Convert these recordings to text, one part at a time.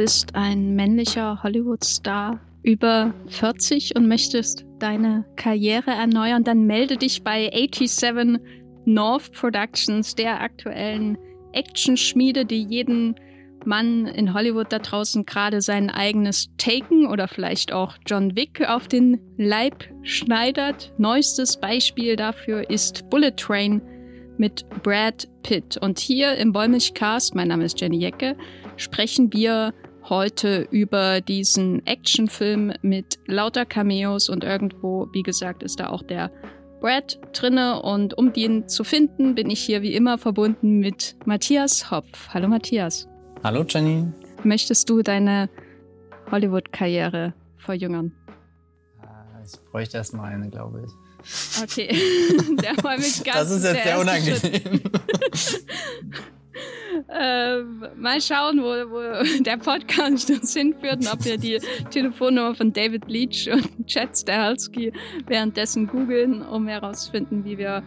bist ein männlicher Hollywood-Star über 40 und möchtest deine Karriere erneuern, dann melde dich bei 87 North Productions, der aktuellen Actionschmiede, die jeden Mann in Hollywood da draußen gerade sein eigenes Taken oder vielleicht auch John Wick auf den Leib schneidert. Neuestes Beispiel dafür ist Bullet Train mit Brad Pitt. Und hier im Wollmilchcast, mein Name ist Jenny Jecke, sprechen wir heute über diesen Actionfilm mit lauter Cameos und irgendwo, wie gesagt, ist da auch der Brad drinne und um den zu finden, bin ich hier wie immer verbunden mit Matthias Hopf. Hallo Matthias. Hallo Jenny. Möchtest du deine Hollywood-Karriere verjüngern? Äh, ich bräuchte erstmal eine, glaube ich. Okay, der war mich ganz Das ist jetzt sehr unangenehm. ähm, mal schauen, wo, wo der Podcast uns hinführt und ob wir die Telefonnummer von David Leach und Chad Stahelski währenddessen googeln, um herauszufinden, wie wir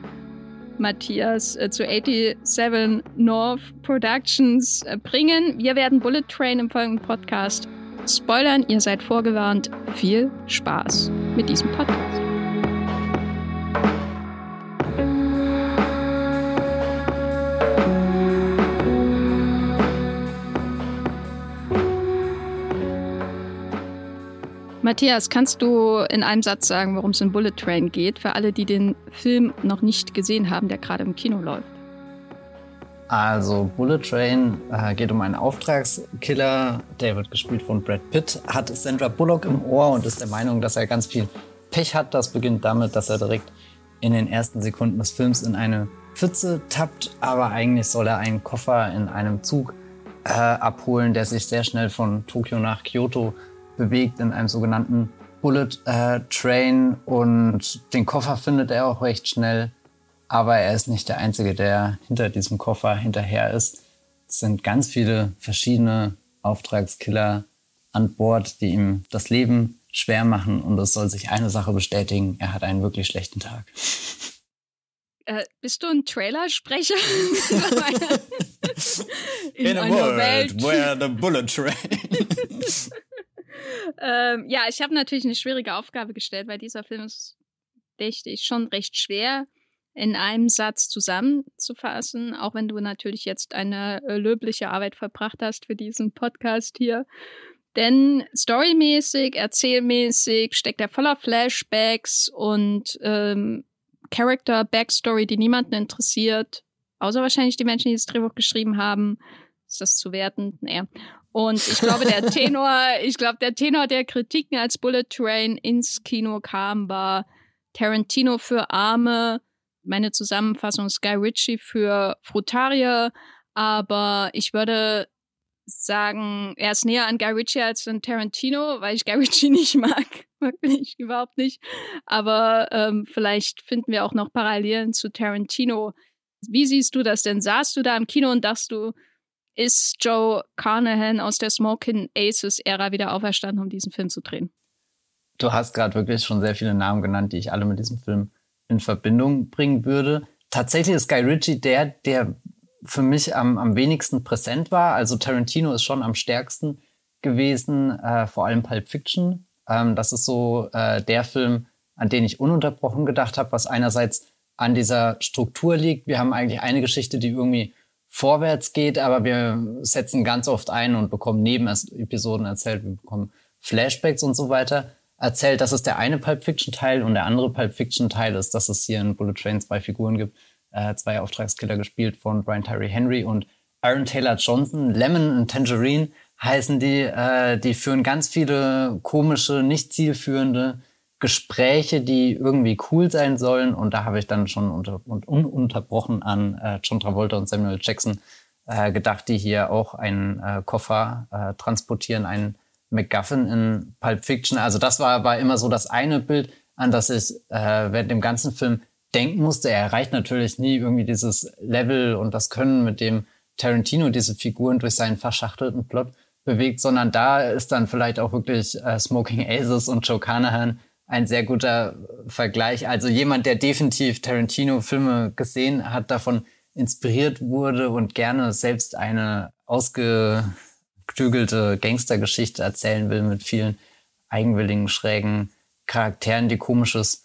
Matthias äh, zu 87 North Productions äh, bringen. Wir werden Bullet Train im folgenden Podcast spoilern. Ihr seid vorgewarnt. Viel Spaß mit diesem Podcast. Matthias, kannst du in einem Satz sagen, worum es in Bullet Train geht, für alle, die den Film noch nicht gesehen haben, der gerade im Kino läuft? Also Bullet Train äh, geht um einen Auftragskiller, der wird gespielt von Brad Pitt, hat Sandra Bullock im Ohr und ist der Meinung, dass er ganz viel Pech hat. Das beginnt damit, dass er direkt in den ersten Sekunden des Films in eine Pfütze tappt, aber eigentlich soll er einen Koffer in einem Zug äh, abholen, der sich sehr schnell von Tokio nach Kyoto bewegt in einem sogenannten Bullet äh, Train und den Koffer findet er auch recht schnell. Aber er ist nicht der Einzige, der hinter diesem Koffer hinterher ist. Es sind ganz viele verschiedene Auftragskiller an Bord, die ihm das Leben schwer machen. Und es soll sich eine Sache bestätigen, er hat einen wirklich schlechten Tag. Äh, bist du ein Trailersprecher? In, In a world Welt. where the bullet train ähm, ja, ich habe natürlich eine schwierige Aufgabe gestellt, weil dieser Film ist, dachte ich, schon recht schwer in einem Satz zusammenzufassen, auch wenn du natürlich jetzt eine äh, löbliche Arbeit verbracht hast für diesen Podcast hier. Denn storymäßig, erzählmäßig steckt er voller Flashbacks und ähm, Character Backstory, die niemanden interessiert, außer wahrscheinlich die Menschen, die das Drehbuch geschrieben haben. Ist das zu werten? Naja. Und ich glaube, der Tenor, ich glaube, der Tenor der Kritiken als Bullet Train ins Kino kam, war Tarantino für Arme, meine Zusammenfassung Sky Ritchie für Frutarier, aber ich würde sagen, er ist näher an Guy Ritchie als an Tarantino, weil ich Guy Ritchie nicht mag. Wirklich, überhaupt nicht. Aber ähm, vielleicht finden wir auch noch Parallelen zu Tarantino. Wie siehst du das denn? Saßt du da im Kino und dachtest du, ist Joe Carnahan aus der Smoking Aces-Ära wieder auferstanden, um diesen Film zu drehen. Du hast gerade wirklich schon sehr viele Namen genannt, die ich alle mit diesem Film in Verbindung bringen würde. Tatsächlich ist Guy Ritchie der, der für mich am, am wenigsten präsent war. Also Tarantino ist schon am stärksten gewesen, äh, vor allem Pulp Fiction. Ähm, das ist so äh, der Film, an den ich ununterbrochen gedacht habe, was einerseits an dieser Struktur liegt. Wir haben eigentlich eine Geschichte, die irgendwie vorwärts geht, aber wir setzen ganz oft ein und bekommen Nebenepisoden erzählt, wir bekommen Flashbacks und so weiter erzählt. Das ist der eine Pulp Fiction Teil und der andere Pulp Fiction Teil ist, dass es hier in Bullet Train zwei Figuren gibt, äh, zwei Auftragskiller gespielt von Brian Tyree Henry und Aaron Taylor Johnson. Lemon und Tangerine heißen die. Äh, die führen ganz viele komische, nicht zielführende Gespräche, die irgendwie cool sein sollen. Und da habe ich dann schon unter, ununterbrochen an äh, John Travolta und Samuel Jackson äh, gedacht, die hier auch einen äh, Koffer äh, transportieren, einen MacGuffin in Pulp Fiction. Also das war, war immer so das eine Bild, an das ich äh, während dem ganzen Film denken musste. Er erreicht natürlich nie irgendwie dieses Level und das Können, mit dem Tarantino diese Figuren durch seinen verschachtelten Plot bewegt, sondern da ist dann vielleicht auch wirklich äh, Smoking Aces und Joe Carnahan ein sehr guter Vergleich. Also jemand, der definitiv Tarantino-Filme gesehen hat, davon inspiriert wurde und gerne selbst eine ausgeklügelte Gangstergeschichte erzählen will mit vielen eigenwilligen, schrägen Charakteren, die komisches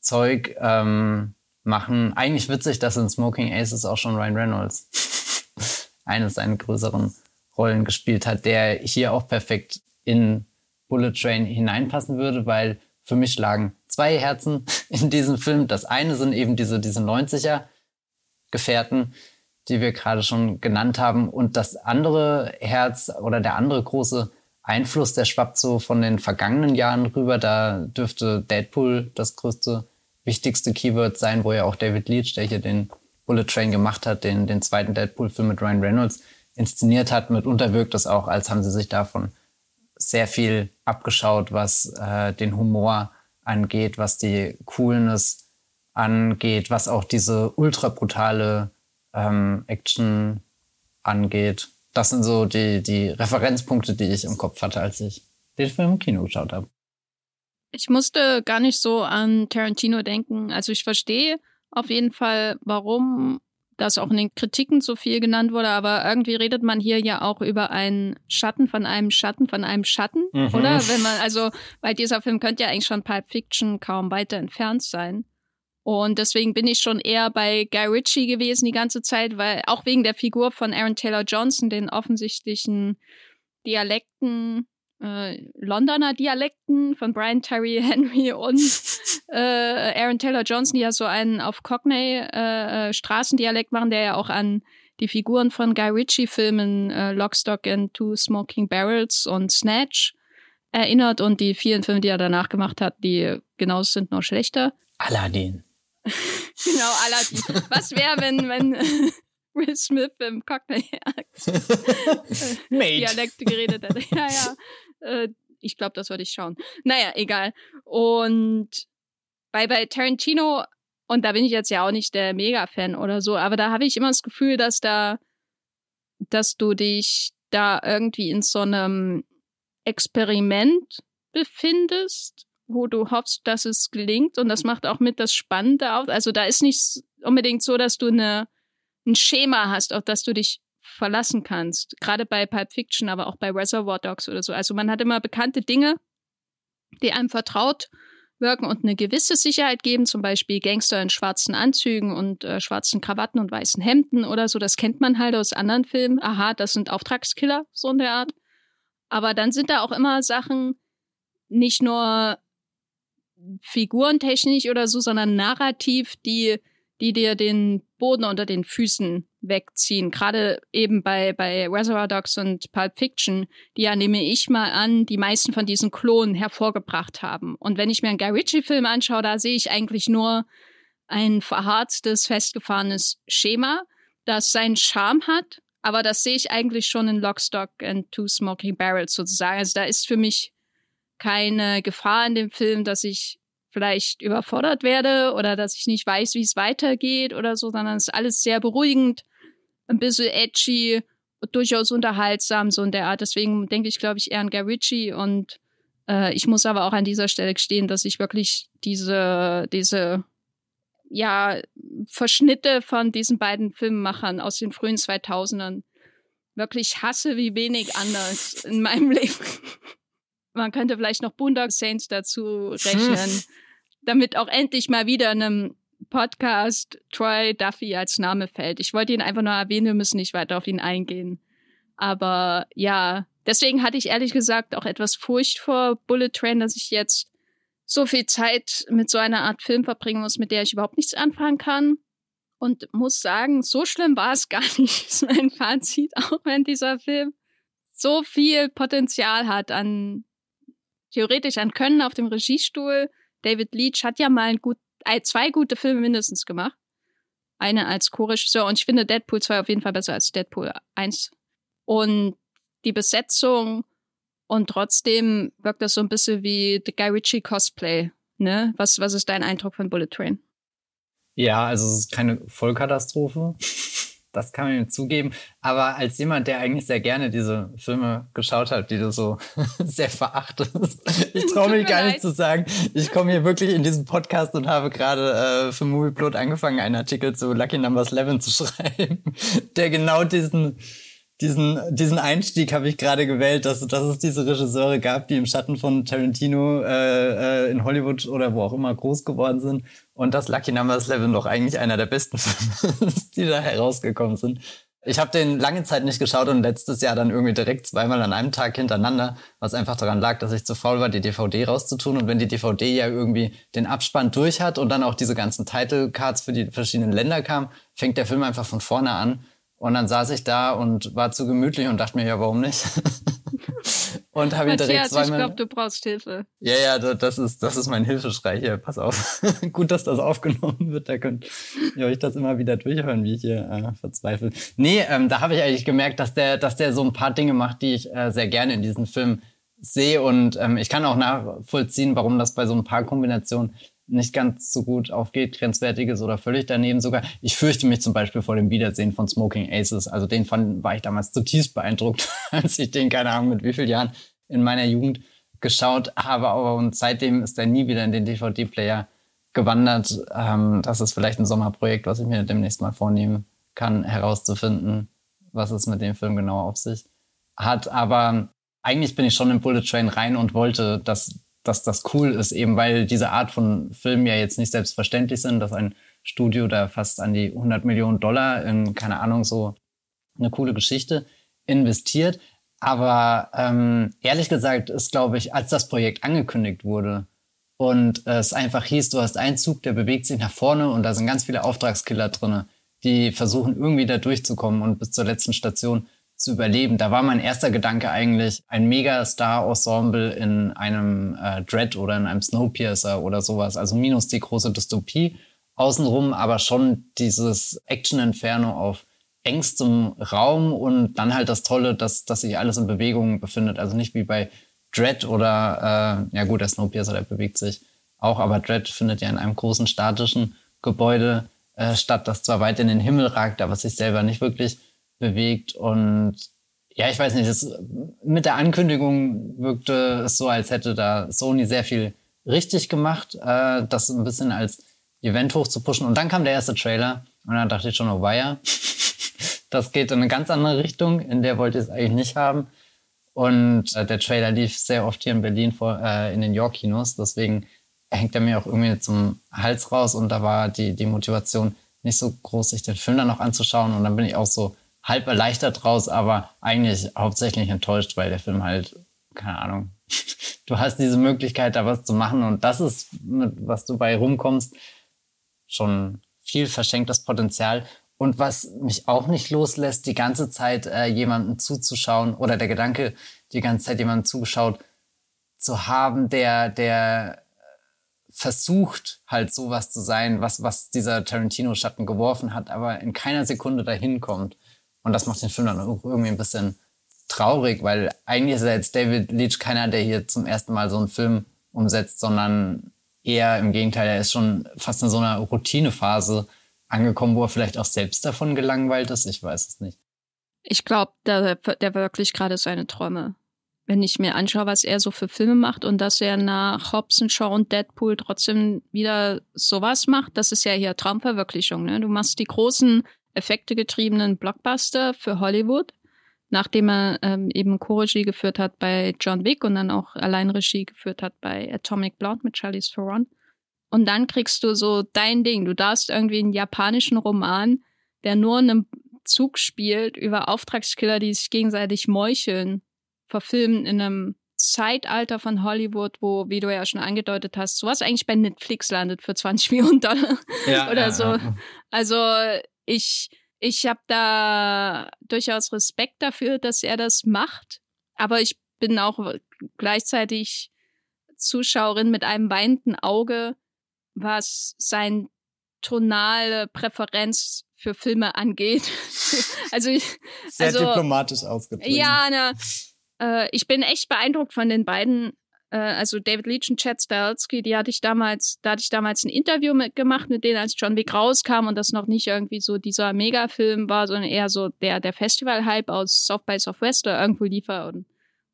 Zeug ähm, machen. Eigentlich witzig, dass in Smoking Aces auch schon Ryan Reynolds eines seiner größeren Rollen gespielt hat, der hier auch perfekt in Bullet Train hineinpassen würde, weil für mich lagen zwei Herzen in diesem Film. Das eine sind eben diese, diese 90er Gefährten, die wir gerade schon genannt haben. Und das andere Herz oder der andere große Einfluss, der schwappt so von den vergangenen Jahren rüber. Da dürfte Deadpool das größte, wichtigste Keyword sein, wo ja auch David Leach, der hier den Bullet Train gemacht hat, den, den zweiten Deadpool-Film mit Ryan Reynolds inszeniert hat. Mitunter wirkt es auch, als haben sie sich davon sehr viel abgeschaut, was äh, den Humor angeht, was die Coolness angeht, was auch diese ultra brutale ähm, Action angeht. Das sind so die, die Referenzpunkte, die ich im Kopf hatte, als ich den Film im Kino geschaut habe. Ich musste gar nicht so an Tarantino denken. Also ich verstehe auf jeden Fall, warum das auch in den Kritiken so viel genannt wurde, aber irgendwie redet man hier ja auch über einen Schatten von einem Schatten von einem Schatten, mhm. oder? Wenn man, also, weil dieser Film könnte ja eigentlich schon Pulp Fiction kaum weiter entfernt sein. Und deswegen bin ich schon eher bei Guy Ritchie gewesen die ganze Zeit, weil auch wegen der Figur von Aaron Taylor Johnson, den offensichtlichen Dialekten äh, Londoner Dialekten von Brian Terry Henry und äh, Aaron Taylor Johnson, die ja so einen auf Cockney äh, äh, Straßendialekt machen, der ja auch an die Figuren von Guy Ritchie-Filmen äh, Lockstock and Two Smoking Barrels und Snatch erinnert und die vielen Filme, die er danach gemacht hat, die genauso sind, noch schlechter. Aladdin. genau, Aladdin. Was wäre, wenn, wenn Will Smith im Cockney-Dialekt geredet hätte? Ja, ja. Äh, ich glaube, das würde ich schauen. Naja, egal. Und bei, bei Tarantino, und da bin ich jetzt ja auch nicht der Mega-Fan oder so, aber da habe ich immer das Gefühl, dass da, dass du dich da irgendwie in so einem Experiment befindest, wo du hoffst, dass es gelingt. Und das macht auch mit das Spannende aus. Also da ist nicht unbedingt so, dass du eine, ein Schema hast, auf das du dich verlassen kannst. Gerade bei Pulp Fiction, aber auch bei Reservoir Dogs oder so. Also man hat immer bekannte Dinge, die einem vertraut wirken und eine gewisse Sicherheit geben, zum Beispiel Gangster in schwarzen Anzügen und äh, schwarzen Krawatten und weißen Hemden oder so. Das kennt man halt aus anderen Filmen. Aha, das sind Auftragskiller, so in der Art. Aber dann sind da auch immer Sachen, nicht nur figurentechnisch oder so, sondern narrativ, die, die dir den Boden unter den Füßen wegziehen. Gerade eben bei, bei Reservoir Dogs und Pulp Fiction, die ja, nehme ich mal an, die meisten von diesen Klonen hervorgebracht haben. Und wenn ich mir einen Guy Ritchie-Film anschaue, da sehe ich eigentlich nur ein verharztes, festgefahrenes Schema, das seinen Charme hat, aber das sehe ich eigentlich schon in Lockstock and Two Smoking Barrels sozusagen. Also da ist für mich keine Gefahr in dem Film, dass ich vielleicht überfordert werde oder dass ich nicht weiß, wie es weitergeht oder so, sondern es ist alles sehr beruhigend, ein bisschen edgy, durchaus unterhaltsam, so in der Art. Deswegen denke ich, glaube ich, eher an Guy und äh, ich muss aber auch an dieser Stelle gestehen, dass ich wirklich diese, diese, ja, Verschnitte von diesen beiden Filmemachern aus den frühen 2000ern wirklich hasse wie wenig anders in meinem Leben. Man könnte vielleicht noch Boondock Saints dazu rechnen, damit auch endlich mal wieder einem Podcast Troy Duffy als Name fällt. Ich wollte ihn einfach nur erwähnen, wir müssen nicht weiter auf ihn eingehen. Aber ja, deswegen hatte ich ehrlich gesagt auch etwas Furcht vor Bullet Train, dass ich jetzt so viel Zeit mit so einer Art Film verbringen muss, mit der ich überhaupt nichts anfangen kann. Und muss sagen, so schlimm war es gar nicht, ist mein Fazit, auch wenn dieser Film so viel Potenzial hat an theoretisch an Können auf dem Regiestuhl. David Leach hat ja mal gut, zwei gute Filme mindestens gemacht. Eine als Co-Regisseur und ich finde Deadpool 2 auf jeden Fall besser als Deadpool 1. Und die Besetzung und trotzdem wirkt das so ein bisschen wie The Guy Ritchie Cosplay. Ne? Was, was ist dein Eindruck von Bullet Train? Ja, also es ist keine Vollkatastrophe das kann man ihm zugeben. Aber als jemand, der eigentlich sehr gerne diese Filme geschaut hat, die du so sehr verachtest, ich traue mich gar nicht zu sagen, ich komme hier wirklich in diesen Podcast und habe gerade äh, für Movieplot angefangen, einen Artikel zu Lucky Numbers 11 zu schreiben, der genau diesen diesen, diesen Einstieg habe ich gerade gewählt, dass, dass es diese Regisseure gab, die im Schatten von Tarantino äh, äh, in Hollywood oder wo auch immer groß geworden sind. Und dass Lucky Numbers 11 doch eigentlich einer der besten Filme ist, die da herausgekommen sind. Ich habe den lange Zeit nicht geschaut und letztes Jahr dann irgendwie direkt zweimal an einem Tag hintereinander, was einfach daran lag, dass ich zu faul war, die DVD rauszutun. Und wenn die DVD ja irgendwie den Abspann durch hat und dann auch diese ganzen Title Cards für die verschiedenen Länder kam, fängt der Film einfach von vorne an. Und dann saß ich da und war zu gemütlich und dachte mir, ja, warum nicht? und habe ihn direkt zweimal. Ich glaube, du brauchst Hilfe. Ja, ja, das ist, das ist mein Hilfeschrei hier. Pass auf. Gut, dass das aufgenommen wird. Da könnt ihr euch das immer wieder durchhören, wie ich hier äh, verzweifle. Nee, ähm, da habe ich eigentlich gemerkt, dass der, dass der so ein paar Dinge macht, die ich äh, sehr gerne in diesem Film sehe. Und ähm, ich kann auch nachvollziehen, warum das bei so ein paar Kombinationen nicht ganz so gut aufgeht, grenzwertiges oder völlig daneben sogar. Ich fürchte mich zum Beispiel vor dem Wiedersehen von Smoking Aces. Also den fand, war ich damals zutiefst beeindruckt, als ich den, keine Ahnung mit wie vielen Jahren in meiner Jugend geschaut habe. Aber und seitdem ist er nie wieder in den DVD-Player gewandert. Ähm, das ist vielleicht ein Sommerprojekt, was ich mir demnächst mal vornehmen kann, herauszufinden, was es mit dem Film genau auf sich hat. Aber eigentlich bin ich schon im Bullet Train rein und wollte, dass dass das cool ist, eben weil diese Art von Filmen ja jetzt nicht selbstverständlich sind, dass ein Studio da fast an die 100 Millionen Dollar in, keine Ahnung, so eine coole Geschichte investiert. Aber ähm, ehrlich gesagt ist, glaube ich, als das Projekt angekündigt wurde und es einfach hieß, du hast einen Zug, der bewegt sich nach vorne und da sind ganz viele Auftragskiller drin, die versuchen irgendwie da durchzukommen und bis zur letzten Station zu überleben. Da war mein erster Gedanke eigentlich ein Megastar-Ensemble in einem äh, Dread oder in einem Snowpiercer oder sowas. Also minus die große Dystopie außenrum, aber schon dieses Action-Inferno auf engstem Raum und dann halt das Tolle, dass, dass sich alles in Bewegung befindet. Also nicht wie bei Dread oder, äh, ja gut, der Snowpiercer, der bewegt sich auch, aber Dread findet ja in einem großen statischen Gebäude äh, statt, das zwar weit in den Himmel ragt, aber sich selber nicht wirklich bewegt. Und ja, ich weiß nicht, das, mit der Ankündigung wirkte es so, als hätte da Sony sehr viel richtig gemacht, äh, das ein bisschen als Event hochzupuschen. Und dann kam der erste Trailer und dann dachte ich schon, oh weia, das geht in eine ganz andere Richtung, in der wollte ich es eigentlich nicht haben. Und äh, der Trailer lief sehr oft hier in Berlin vor, äh, in den York-Kinos, deswegen hängt er mir auch irgendwie zum Hals raus und da war die, die Motivation nicht so groß, sich den Film dann noch anzuschauen. Und dann bin ich auch so halb erleichtert draus, aber eigentlich hauptsächlich enttäuscht, weil der Film halt, keine Ahnung, du hast diese Möglichkeit, da was zu machen und das ist, mit was du bei rumkommst, schon viel verschenktes Potenzial. Und was mich auch nicht loslässt, die ganze Zeit äh, jemanden zuzuschauen oder der Gedanke, die ganze Zeit jemanden zugeschaut zu haben, der, der versucht halt sowas zu sein, was, was dieser Tarantino-Schatten geworfen hat, aber in keiner Sekunde dahin kommt. Und das macht den Film dann irgendwie ein bisschen traurig, weil eigentlich ist ja jetzt David Leach keiner, der hier zum ersten Mal so einen Film umsetzt, sondern eher im Gegenteil, er ist schon fast in so einer Routinephase angekommen, wo er vielleicht auch selbst davon gelangweilt ist. Ich weiß es nicht. Ich glaube, der, der wirklich gerade seine Träume. Wenn ich mir anschaue, was er so für Filme macht und dass er nach Hobson Shaw und Deadpool trotzdem wieder sowas macht, das ist ja hier Traumverwirklichung. Ne? Du machst die großen effektegetriebenen Blockbuster für Hollywood, nachdem er ähm, eben Co-Regie geführt hat bei John Wick und dann auch allein Regie geführt hat bei Atomic Blonde mit Charlize Theron. Und dann kriegst du so dein Ding. Du darfst irgendwie einen japanischen Roman, der nur in einem Zug spielt, über Auftragskiller, die sich gegenseitig meucheln, verfilmen in einem Zeitalter von Hollywood, wo, wie du ja schon angedeutet hast, sowas eigentlich bei Netflix landet für 20 Millionen Dollar ja, oder ja, so. Ja. Also ich, ich habe da durchaus Respekt dafür, dass er das macht. Aber ich bin auch gleichzeitig Zuschauerin mit einem weinenden Auge, was sein tonale Präferenz für Filme angeht. also ich, sehr also, diplomatisch ausgedrückt. Ja, ne, äh, ich bin echt beeindruckt von den beiden äh, also David Leach und Chad Stahelski, die hatte ich damals, da hatte ich damals ein Interview mit gemacht mit denen, als John Wick rauskam und das noch nicht irgendwie so dieser Megafilm war, sondern eher so der, der Festival-Hype aus South by Southwest oder irgendwo liefer und,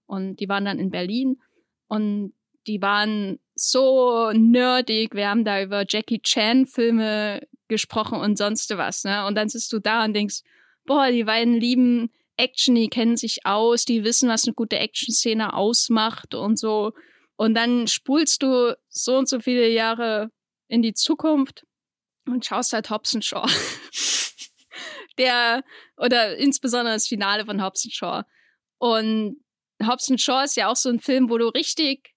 und die waren dann in Berlin und die waren so nerdig. Wir haben da über Jackie Chan Filme gesprochen und sonst was, ne? Und dann sitzt du da und denkst, boah, die beiden lieben Action, die kennen sich aus, die wissen, was eine gute Action-Szene ausmacht und so. Und dann spulst du so und so viele Jahre in die Zukunft und schaust halt Hobson Shaw. Der, oder insbesondere das Finale von Hobson Shaw. Und Hobson Shaw ist ja auch so ein Film, wo du richtig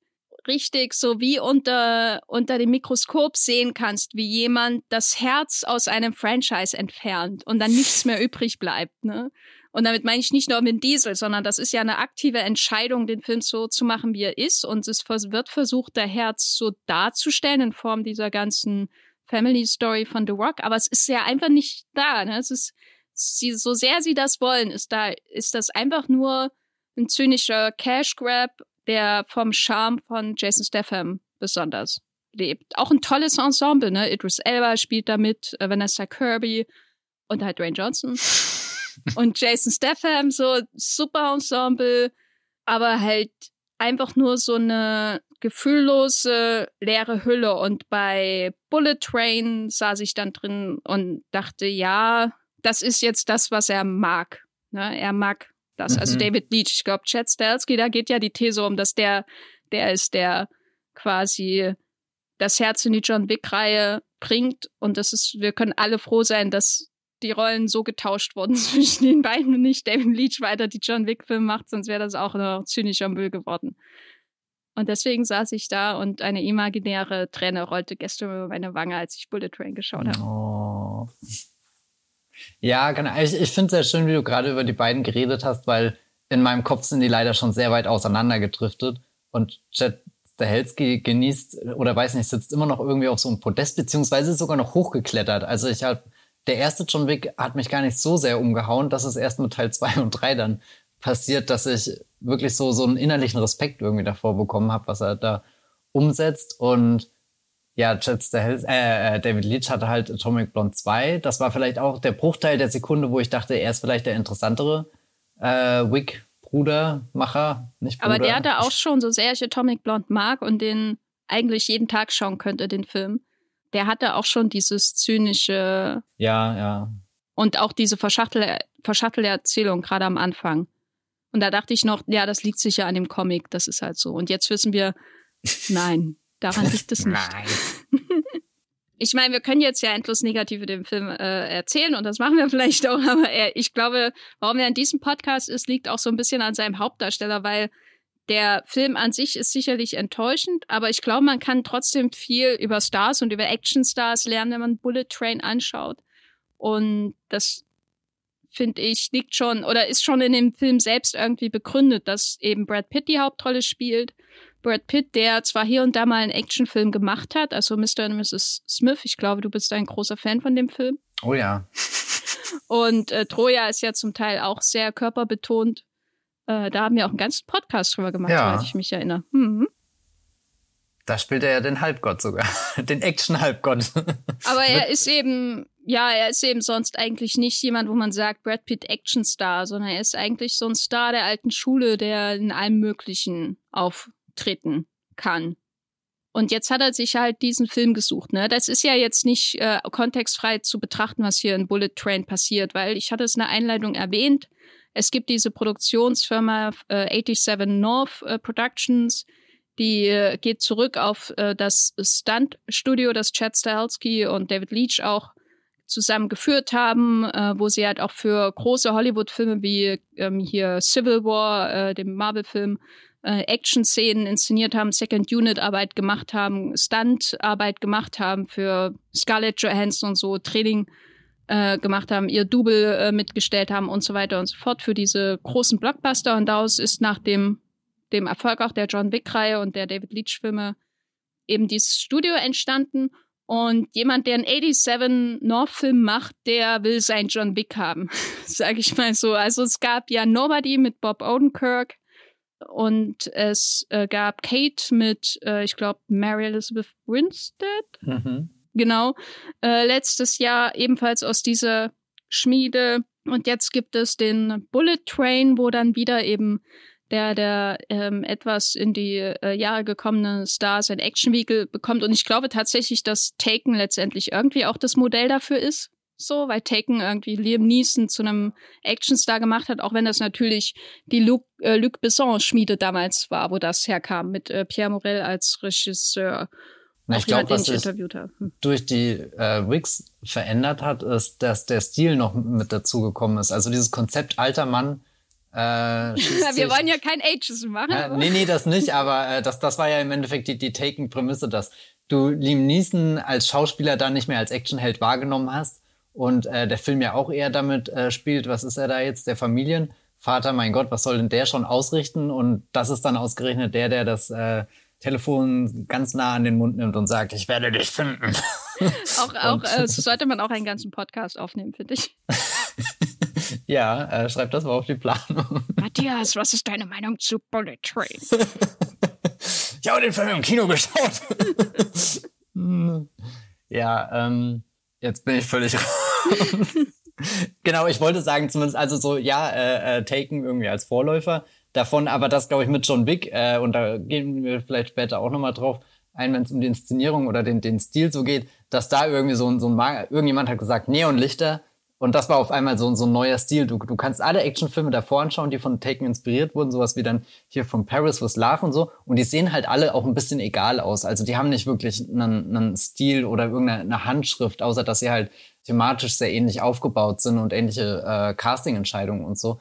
richtig so wie unter, unter dem Mikroskop sehen kannst, wie jemand das Herz aus einem Franchise entfernt und dann nichts mehr übrig bleibt. Ne? Und damit meine ich nicht nur Vin Diesel, sondern das ist ja eine aktive Entscheidung, den Film so zu machen, wie er ist. Und es wird versucht, der Herz so darzustellen in Form dieser ganzen Family Story von The Rock. Aber es ist ja einfach nicht da. Ne? Es ist, sie, so sehr sie das wollen, ist da, ist das einfach nur ein zynischer Cash Grab der vom Charme von Jason Statham besonders lebt. Auch ein tolles Ensemble, ne? Idris Elba spielt da mit, äh, Vanessa Kirby und halt Dwayne Johnson. Und Jason Statham, so super Ensemble, aber halt einfach nur so eine gefühllose, leere Hülle. Und bei Bullet Train saß ich dann drin und dachte, ja, das ist jetzt das, was er mag. Ne? Er mag das. Also mhm. Also David Leach, ich glaube, Chad Stahelski, da geht ja die These um, dass der, der ist, der quasi das Herz in die John Wick-Reihe bringt. Und das ist, wir können alle froh sein, dass die Rollen so getauscht wurden zwischen den beiden und nicht David Leach weiter die John Wick-Filme macht, sonst wäre das auch noch zynischer Müll geworden. Und deswegen saß ich da und eine imaginäre Träne rollte gestern über meine Wange, als ich Bullet Train geschaut habe. Oh. Ja, genau. Ich, ich finde es sehr schön, wie du gerade über die beiden geredet hast, weil in meinem Kopf sind die leider schon sehr weit auseinandergedriftet. Und Chad Stahelski genießt oder weiß nicht, sitzt immer noch irgendwie auf so einem Podest, beziehungsweise ist sogar noch hochgeklettert. Also ich habe, der erste John Wick hat mich gar nicht so sehr umgehauen, dass es erst mit Teil zwei und drei dann passiert, dass ich wirklich so, so einen innerlichen Respekt irgendwie davor bekommen habe, was er da umsetzt. Und ja, äh, äh, David Leach hatte halt Atomic Blonde 2. Das war vielleicht auch der Bruchteil der Sekunde, wo ich dachte, er ist vielleicht der interessantere äh, Wick Bruder, Macher, nicht Bruder. Aber der hatte auch schon, so sehr ich Atomic Blonde mag und den eigentlich jeden Tag schauen könnte, den Film. Der hatte auch schon dieses zynische. Ja, ja. Und auch diese verschachtelte, verschachtelte Erzählung, gerade am Anfang. Und da dachte ich noch, ja, das liegt sicher an dem Comic, das ist halt so. Und jetzt wissen wir, nein, Daran liegt es nicht. Nein. Ich meine, wir können jetzt ja endlos negativ dem Film äh, erzählen und das machen wir vielleicht auch, aber er, ich glaube, warum er in diesem Podcast ist, liegt auch so ein bisschen an seinem Hauptdarsteller, weil der Film an sich ist sicherlich enttäuschend, aber ich glaube, man kann trotzdem viel über Stars und über Actionstars lernen, wenn man Bullet Train anschaut. Und das finde ich liegt schon oder ist schon in dem Film selbst irgendwie begründet, dass eben Brad Pitt die Hauptrolle spielt Brad Pitt, der zwar hier und da mal einen Actionfilm gemacht hat, also Mr. und Mrs. Smith, ich glaube, du bist ein großer Fan von dem Film. Oh ja. Und äh, Troja ist ja zum Teil auch sehr körperbetont. Äh, da haben wir auch einen ganzen Podcast drüber gemacht, ja. soweit ich mich erinnere. Mhm. Da spielt er ja den Halbgott sogar. den Action-Halbgott. Aber er ist eben, ja, er ist eben sonst eigentlich nicht jemand, wo man sagt, Brad Pitt Action-Star, sondern er ist eigentlich so ein Star der alten Schule, der in allem Möglichen auf treten kann. Und jetzt hat er sich halt diesen Film gesucht. Ne? Das ist ja jetzt nicht äh, kontextfrei zu betrachten, was hier in Bullet Train passiert, weil ich hatte es in der Einleitung erwähnt. Es gibt diese Produktionsfirma äh, 87 North äh, Productions, die äh, geht zurück auf äh, das Stunt-Studio, das Chad Stahelski und David Leach auch zusammen geführt haben, äh, wo sie halt auch für große Hollywood-Filme wie ähm, hier Civil War, äh, dem Marvel-Film, Action-Szenen inszeniert haben, Second-Unit-Arbeit gemacht haben, Stunt-Arbeit gemacht haben für Scarlett Johansson und so, Training äh, gemacht haben, ihr Double äh, mitgestellt haben und so weiter und so fort für diese großen Blockbuster. Und daraus ist nach dem, dem Erfolg auch der John Wick-Reihe und der David Leach-Filme eben dieses Studio entstanden. Und jemand, der einen 87 North-Film macht, der will sein John Wick haben, sag ich mal so. Also es gab ja Nobody mit Bob Odenkirk, und es äh, gab Kate mit, äh, ich glaube, Mary Elizabeth Winstead. Mhm. Genau. Äh, letztes Jahr ebenfalls aus dieser Schmiede. Und jetzt gibt es den Bullet Train, wo dann wieder eben der, der ähm, etwas in die äh, Jahre gekommene Star sein Action Vehicle bekommt. Und ich glaube tatsächlich, dass Taken letztendlich irgendwie auch das Modell dafür ist. so, weil Taken irgendwie Liam Neeson zu einem Actionstar gemacht hat, auch wenn das natürlich die Luc, äh, Luc Besson-Schmiede damals war, wo das herkam, mit äh, Pierre Morel als Regisseur. Na, ich glaube, was sich hm. durch die äh, Wigs verändert hat, ist, dass der Stil noch mit dazugekommen ist. Also dieses Konzept alter Mann. Äh, wir wollen ja kein Ageism machen. Äh, nee, nee, das nicht, aber äh, das, das war ja im Endeffekt die, die Taken-Prämisse, dass du Liam Neeson als Schauspieler dann nicht mehr als Actionheld wahrgenommen hast und äh, der Film ja auch eher damit äh, spielt, was ist er da jetzt, der Familienvater, mein Gott, was soll denn der schon ausrichten? Und das ist dann ausgerechnet der, der das äh, Telefon ganz nah an den Mund nimmt und sagt, ich werde dich finden. Auch, auch äh, sollte man auch einen ganzen Podcast aufnehmen, finde ich. ja, äh, schreib das mal auf die Planung. Matthias, was ist deine Meinung zu Bullet Train? ich habe den Film im Kino geschaut. ja, ähm, jetzt bin ich völlig raus. genau, ich wollte sagen, zumindest, also so, ja, äh, äh, Taken irgendwie als Vorläufer davon, aber das glaube ich mit John Wick, äh, und da gehen wir vielleicht später auch nochmal drauf ein, wenn es um die Inszenierung oder den, den Stil so geht, dass da irgendwie so ein, so ein Mag irgendjemand hat gesagt, Neonlichter, und das war auf einmal so, so ein neuer Stil. Du, du kannst alle Actionfilme davor anschauen, die von Taken inspiriert wurden, sowas wie dann hier von Paris with Love und so. Und die sehen halt alle auch ein bisschen egal aus. Also die haben nicht wirklich einen, einen Stil oder irgendeine Handschrift, außer dass sie halt thematisch sehr ähnlich aufgebaut sind und ähnliche äh, Casting-Entscheidungen und so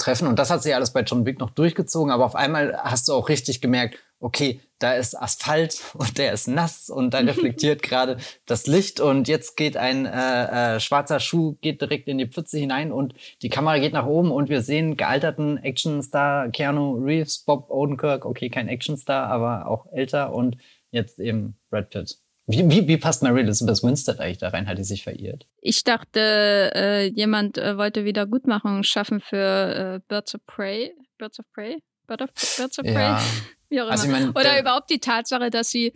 treffen. Und das hat sich alles bei John Wick noch durchgezogen, aber auf einmal hast du auch richtig gemerkt, okay, da ist Asphalt und der ist nass und da reflektiert gerade das Licht. Und jetzt geht ein äh, äh, schwarzer Schuh geht direkt in die Pfütze hinein und die Kamera geht nach oben. Und wir sehen gealterten Actionstar Keanu Reeves, Bob Odenkirk, okay, kein Actionstar, aber auch älter. Und jetzt eben Brad Pitt. Wie, wie, wie passt Mary Elizabeth Winstead eigentlich da rein? Hat die sich verirrt? Ich dachte, äh, jemand äh, wollte Wiedergutmachung schaffen für äh, Birds of Prey. Birds of Prey? Bird of, Birds of Prey? Ja. wie auch immer. Also ich mein, Oder überhaupt die Tatsache, dass sie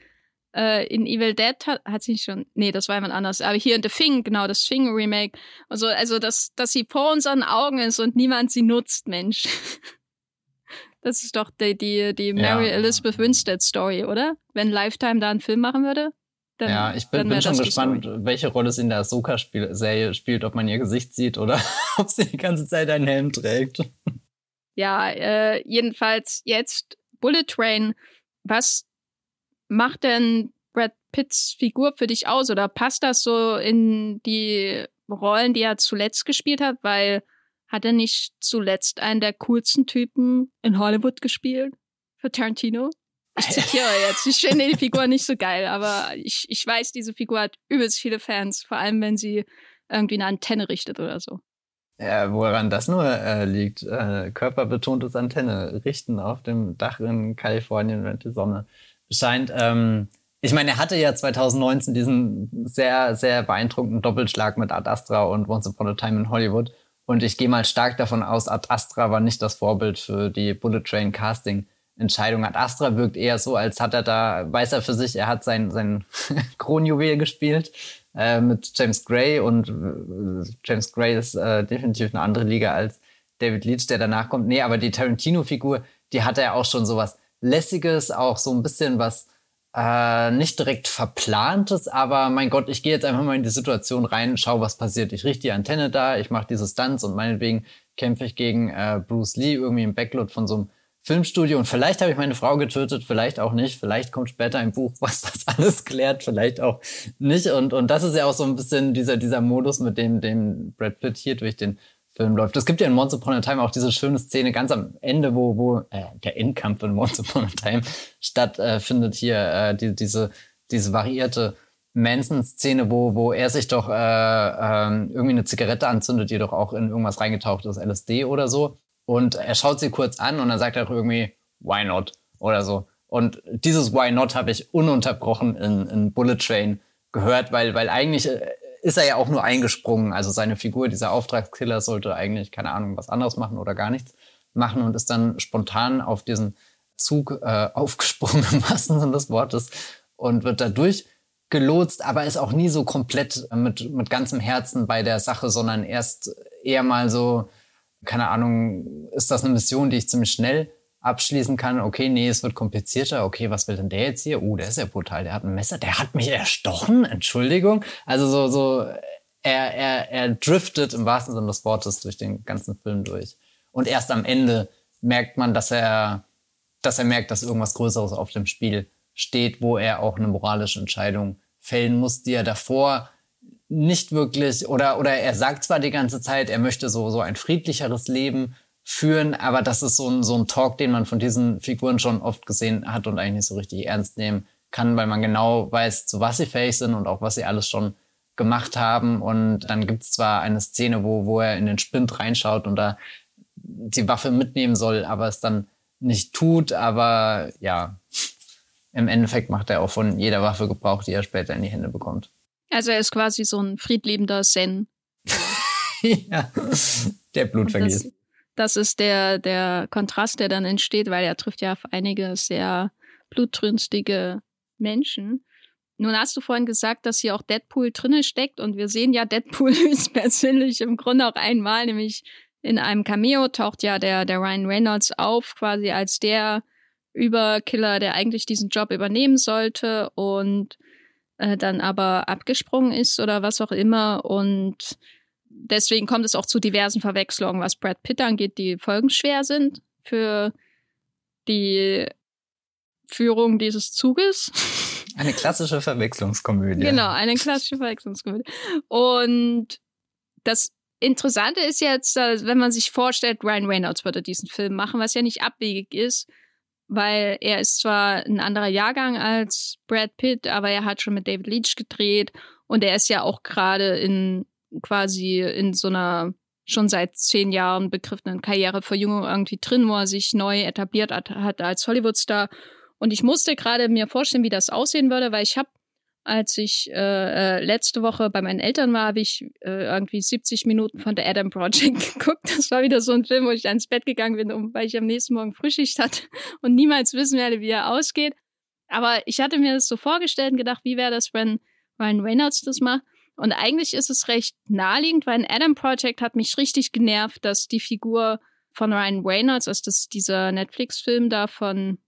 äh, in Evil Dead hat, hat sie schon, nee, das war jemand anders, aber hier in The Thing, genau, das Thing Remake. Also, also dass, dass sie vor unseren Augen ist und niemand sie nutzt, Mensch. Das ist doch die, die, die Mary ja. Elizabeth Winstead Story, oder? Wenn Lifetime da einen Film machen würde? Dann, ja, ich bin, bin schon gespannt, welche Rolle sie in der Ahsoka-Serie spielt, ob man ihr Gesicht sieht oder ob sie die ganze Zeit einen Helm trägt. Ja, äh, jedenfalls jetzt Bullet Train. Was macht denn Brad Pitts Figur für dich aus? Oder passt das so in die Rollen, die er zuletzt gespielt hat? Weil hat er nicht zuletzt einen der coolsten Typen in Hollywood gespielt? Für Tarantino? Ich zitiere jetzt. Ich finde die Figur nicht so geil, aber ich, ich weiß, diese Figur hat übelst viele Fans, vor allem wenn sie irgendwie eine Antenne richtet oder so. Ja, woran das nur äh, liegt. Äh, körperbetontes Antenne richten auf dem Dach in Kalifornien, wenn die Sonne scheint. Ähm, ich meine, er hatte ja 2019 diesen sehr, sehr beeindruckenden Doppelschlag mit Ad Astra und Once Upon a Time in Hollywood. Und ich gehe mal stark davon aus, Ad Astra war nicht das Vorbild für die Bullet Train Casting Entscheidung hat. Astra wirkt eher so, als hat er da, weiß er für sich, er hat sein, sein Kronjuwel gespielt äh, mit James Gray und äh, James Gray ist äh, definitiv eine andere Liga als David Leach, der danach kommt. Nee, aber die Tarantino-Figur, die hat er auch schon so was Lässiges, auch so ein bisschen was äh, nicht direkt verplantes, aber mein Gott, ich gehe jetzt einfach mal in die Situation rein, schau, was passiert. Ich richte die Antenne da, ich mache diese Stunts und meinetwegen kämpfe ich gegen äh, Bruce Lee irgendwie im Backlot von so einem Filmstudio und vielleicht habe ich meine Frau getötet, vielleicht auch nicht, vielleicht kommt später ein Buch, was das alles klärt, vielleicht auch nicht. Und, und das ist ja auch so ein bisschen dieser, dieser Modus, mit dem, dem Brad Pitt hier durch den Film läuft. Es gibt ja in Once Upon a Time auch diese schöne Szene ganz am Ende, wo, wo äh, der Endkampf in Once Upon a Time stattfindet, äh, hier äh, die, diese, diese variierte Manson-Szene, wo, wo er sich doch äh, äh, irgendwie eine Zigarette anzündet, die doch auch in irgendwas reingetaucht ist, LSD oder so. Und er schaut sie kurz an und dann sagt er auch irgendwie, why not? Oder so. Und dieses Why not habe ich ununterbrochen in, in Bullet Train gehört, weil, weil eigentlich äh, ist er ja auch nur eingesprungen. Also seine Figur, dieser Auftragskiller, sollte eigentlich, keine Ahnung, was anderes machen oder gar nichts machen und ist dann spontan auf diesen Zug äh, aufgesprungen, im wahrsten Sinne des Wortes, und wird dadurch gelotst, aber ist auch nie so komplett mit, mit ganzem Herzen bei der Sache, sondern erst eher mal so, keine Ahnung, ist das eine Mission, die ich ziemlich schnell abschließen kann? Okay, nee, es wird komplizierter. Okay, was will denn der jetzt hier? Oh, der ist ja brutal, der hat ein Messer, der hat mich erstochen, Entschuldigung. Also so, so er, er, er driftet im wahrsten Sinne des Wortes durch den ganzen Film durch. Und erst am Ende merkt man, dass er, dass er merkt, dass irgendwas Größeres auf dem Spiel steht, wo er auch eine moralische Entscheidung fällen muss, die er davor nicht wirklich oder oder er sagt zwar die ganze Zeit, er möchte so so ein friedlicheres Leben führen, aber das ist so ein so ein Talk, den man von diesen Figuren schon oft gesehen hat und eigentlich nicht so richtig ernst nehmen kann, weil man genau weiß, zu was sie fähig sind und auch was sie alles schon gemacht haben. Und dann gibt's zwar eine Szene, wo, wo er in den Spind reinschaut und da die Waffe mitnehmen soll, aber es dann nicht tut. Aber ja, im Endeffekt macht er auch von jeder Waffe Gebrauch, die er später in die Hände bekommt. Also er ist quasi so ein friedliebender Zen. ja, der Blut vergießt. Das, das ist der, der Kontrast, der dann entsteht, weil er trifft ja auf einige sehr blutrünstige Menschen. Nun hast du vorhin gesagt, dass hier auch Deadpool drinne steckt und wir sehen ja Deadpool höchstpersönlich im Grunde auch einmal, nämlich in einem Cameo taucht ja der, der Ryan Reynolds auf, quasi als der Überkiller, der eigentlich diesen Job übernehmen sollte und äh, dann aber abgesprungen ist oder was auch immer. Und deswegen kommt es auch zu diversen Verwechslungen, was Brad Pitt angeht, die folgenschwer sind für die Führung dieses Zuges. Eine klassische Verwechslungskomödie. Genau, eine klassische Verwechslungskomödie. Und das Interessante ist jetzt, wenn man sich vorstellt, Ryan Reynolds würde diesen Film machen, was ja nicht abwegig ist, weil er ist zwar ein anderer Jahrgang als Brad Pitt, aber er hat schon mit David Leach gedreht und er ist ja auch gerade in quasi in so einer schon seit zehn Jahren begriffenen Karriereverjüngung irgendwie drin, wo er sich neu etabliert hat, als Hollywoodstar. Und ich musste gerade mir vorstellen, wie das aussehen würde, weil ich habe als ich äh, äh, letzte Woche bei meinen Eltern war, habe ich äh, irgendwie 70 Minuten von der Adam Project geguckt. Das war wieder so ein Film, wo ich ins Bett gegangen bin, weil ich am nächsten Morgen Frühschicht hatte und niemals wissen werde, wie er ausgeht. Aber ich hatte mir das so vorgestellt und gedacht, wie wäre das, wenn Ryan Reynolds das macht? Und eigentlich ist es recht naheliegend, weil ein Adam Project hat mich richtig genervt, dass die Figur von Ryan Reynolds, also das dieser Netflix-Film da von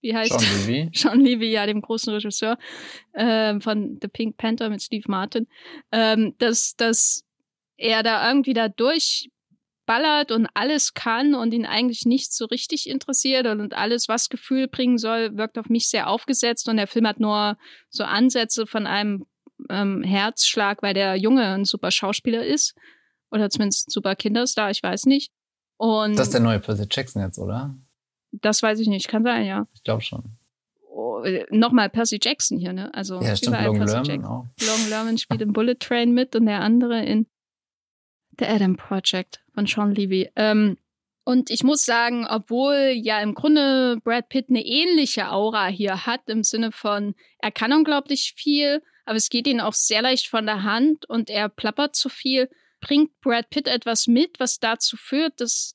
wie heißt Sean Levy. Sean Levy, ja, dem großen Regisseur äh, von The Pink Panther mit Steve Martin, ähm, dass, dass er da irgendwie da durchballert und alles kann und ihn eigentlich nicht so richtig interessiert und alles, was Gefühl bringen soll, wirkt auf mich sehr aufgesetzt und der Film hat nur so Ansätze von einem ähm, Herzschlag, weil der Junge ein super Schauspieler ist oder zumindest ein super Kinderstar, ich weiß nicht. Und das ist der neue Percy Jackson jetzt, oder? Das weiß ich nicht. Kann sein, ja. Ich glaube schon. Oh, äh, Nochmal Percy Jackson hier, ne? Also ja, stimmt, Long Percy Lerman auch. Long Lerman spielt im Bullet Train mit und der andere in The Adam Project von Sean Levy. Ähm, und ich muss sagen, obwohl ja im Grunde Brad Pitt eine ähnliche Aura hier hat, im Sinne von, er kann unglaublich viel, aber es geht ihm auch sehr leicht von der Hand und er plappert zu viel, bringt Brad Pitt etwas mit, was dazu führt, dass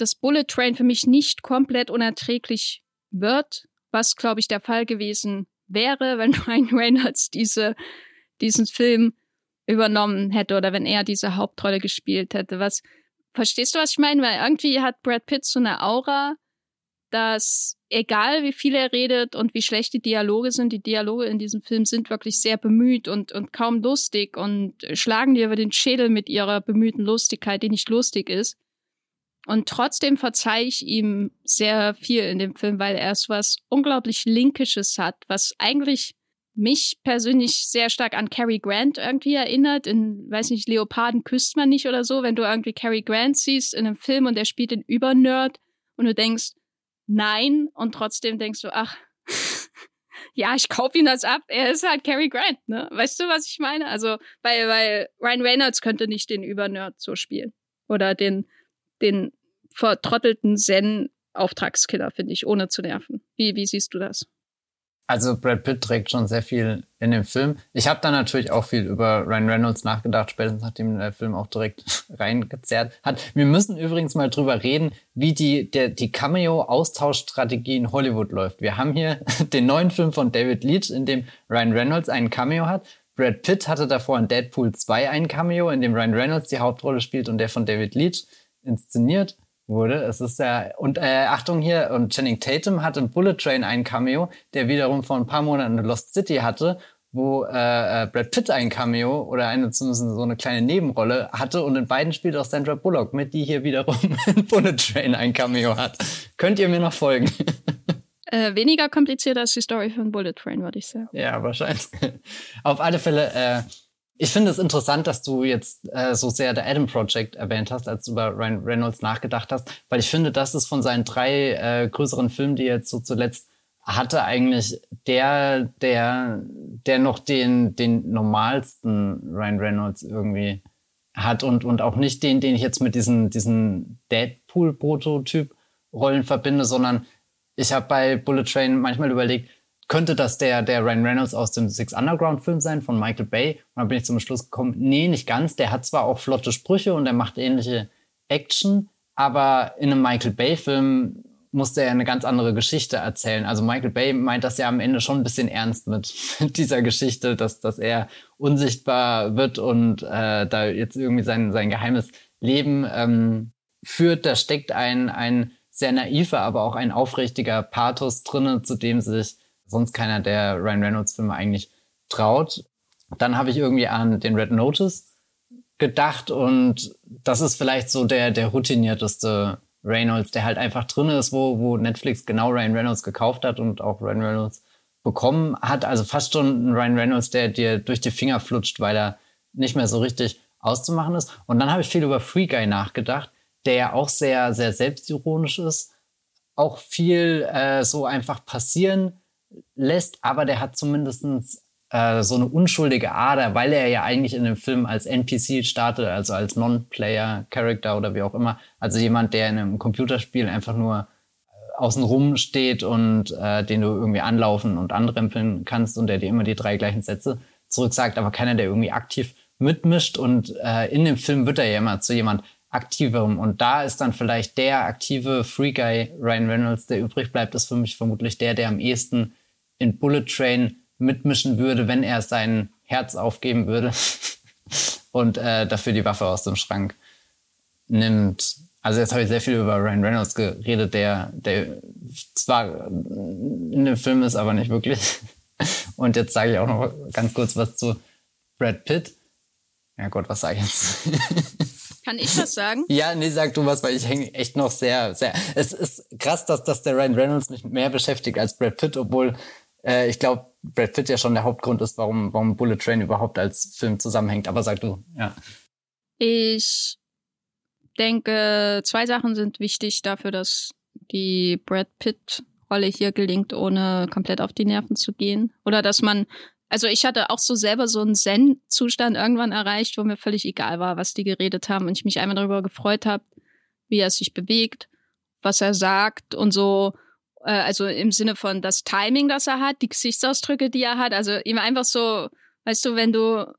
das Bullet Train für mich nicht komplett unerträglich wird, was, glaube ich, der Fall gewesen wäre, wenn Ryan Reynolds diese, diesen Film übernommen hätte oder wenn er diese Hauptrolle gespielt hätte. Was, verstehst du, was ich meine? Weil irgendwie hat Brad Pitt so eine Aura, dass egal wie viel er redet und wie schlecht die Dialoge sind, die Dialoge in diesem Film sind wirklich sehr bemüht und, und kaum lustig und schlagen dir über den Schädel mit ihrer bemühten Lustigkeit, die nicht lustig ist. Und trotzdem verzeihe ich ihm sehr viel in dem Film, weil er so was unglaublich Linkisches hat, was eigentlich mich persönlich sehr stark an Cary Grant irgendwie erinnert. In, weiß nicht, Leoparden küsst man nicht oder so, wenn du irgendwie Cary Grant siehst in einem Film und der spielt den Übernerd und du denkst, nein, und trotzdem denkst du, ach, ja, ich kaufe ihm das ab. Er ist halt Cary Grant, ne? Weißt du, was ich meine? Also, weil, weil Ryan Reynolds könnte nicht den Übernerd so spielen. Oder den, den vertrottelten Zen-Auftragskiller, finde ich, ohne zu nerven. Wie, wie siehst du das? Also Brad Pitt trägt schon sehr viel in dem Film. Ich habe da natürlich auch viel über Ryan Reynolds nachgedacht, spätestens nachdem der Film auch direkt reingezerrt hat. Wir müssen übrigens mal drüber reden, wie die, der, die Cameo-Austauschstrategie in Hollywood läuft. Wir haben hier den neuen Film von David Leach, in dem Ryan Reynolds einen Cameo hat. Brad Pitt hatte davor in Deadpool 2 ein Cameo, in dem Ryan Reynolds die Hauptrolle spielt und der von David Leach inszeniert wurde. Es ist ja, und äh, Achtung hier, und Channing Tatum hat im Bullet Train einen Cameo, der wiederum vor ein paar Monaten in Lost City hatte, wo wo äh, äh, Brad Pitt ein Cameo oder eine zumindest so eine kleine Nebenrolle hatte und in beiden spielt auch Sandra Bullock mit, die hier wiederum in Bullet Train ein Cameo hat. Könnt ihr mir noch folgen? Äh, weniger kompliziert als die Story von Bullet Train, würde ich sagen. Ja, wahrscheinlich. Auf alle Fälle, äh, ich finde es interessant, dass du jetzt äh, so sehr der Adam Project erwähnt hast, als du über Ryan Reynolds nachgedacht hast, weil ich finde, das ist von seinen drei äh, größeren Filmen, die er jetzt so zuletzt hatte, eigentlich der, der, der noch den, den normalsten Ryan Reynolds irgendwie hat und, und auch nicht den, den ich jetzt mit diesen, diesen Deadpool-Prototyp-Rollen verbinde, sondern ich habe bei Bullet Train manchmal überlegt, könnte das der, der Ryan Reynolds aus dem Six Underground Film sein von Michael Bay? Und dann bin ich zum Schluss gekommen, nee, nicht ganz. Der hat zwar auch flotte Sprüche und er macht ähnliche Action, aber in einem Michael Bay Film musste er eine ganz andere Geschichte erzählen. Also Michael Bay meint das ja am Ende schon ein bisschen ernst mit, dieser Geschichte, dass, dass er unsichtbar wird und äh, da jetzt irgendwie sein, sein geheimes Leben ähm, führt. Da steckt ein, ein sehr naiver, aber auch ein aufrichtiger Pathos drinne, zu dem sich sonst keiner der Ryan Reynolds Filme eigentlich traut. Dann habe ich irgendwie an den Red Notice gedacht und das ist vielleicht so der, der routinierteste Reynolds, der halt einfach drin ist, wo, wo Netflix genau Ryan Reynolds gekauft hat und auch Ryan Reynolds bekommen hat. Also fast schon ein Ryan Reynolds, der dir durch die Finger flutscht, weil er nicht mehr so richtig auszumachen ist. Und dann habe ich viel über Free Guy nachgedacht, der ja auch sehr, sehr selbstironisch ist, auch viel äh, so einfach passieren lässt, aber der hat zumindest äh, so eine unschuldige Ader, weil er ja eigentlich in dem Film als NPC startet, also als Non-Player-Character oder wie auch immer. Also jemand, der in einem Computerspiel einfach nur äh, außenrum steht und äh, den du irgendwie anlaufen und anrempeln kannst und der dir immer die drei gleichen Sätze zurücksagt, aber keiner, der irgendwie aktiv mitmischt. Und äh, in dem Film wird er ja immer zu jemand aktiverem. Und da ist dann vielleicht der aktive Free Guy Ryan Reynolds, der übrig bleibt, ist für mich vermutlich der, der am ehesten in Bullet Train mitmischen würde, wenn er sein Herz aufgeben würde und äh, dafür die Waffe aus dem Schrank nimmt. Also jetzt habe ich sehr viel über Ryan Reynolds geredet, der, der zwar in dem Film ist, aber nicht wirklich. Und jetzt sage ich auch noch ganz kurz was zu Brad Pitt. Ja Gott, was sage ich jetzt? Kann ich was sagen? ja, nee, sag du was, weil ich hänge echt noch sehr, sehr. Es ist krass, dass, dass der Ryan Reynolds mich mehr beschäftigt als Brad Pitt, obwohl äh, ich glaube, Brad Pitt ja schon der Hauptgrund ist, warum, warum Bullet Train überhaupt als Film zusammenhängt. Aber sag du, ja. Ich denke, zwei Sachen sind wichtig dafür, dass die Brad Pitt-Rolle hier gelingt, ohne komplett auf die Nerven zu gehen. Oder dass man also ich hatte auch so selber so einen Zen-Zustand irgendwann erreicht, wo mir völlig egal war, was die geredet haben und ich mich einmal darüber gefreut habe, wie er sich bewegt, was er sagt und so. Äh, also im Sinne von das Timing, das er hat, die Gesichtsausdrücke, die er hat. Also ihm einfach so, weißt du, wenn du,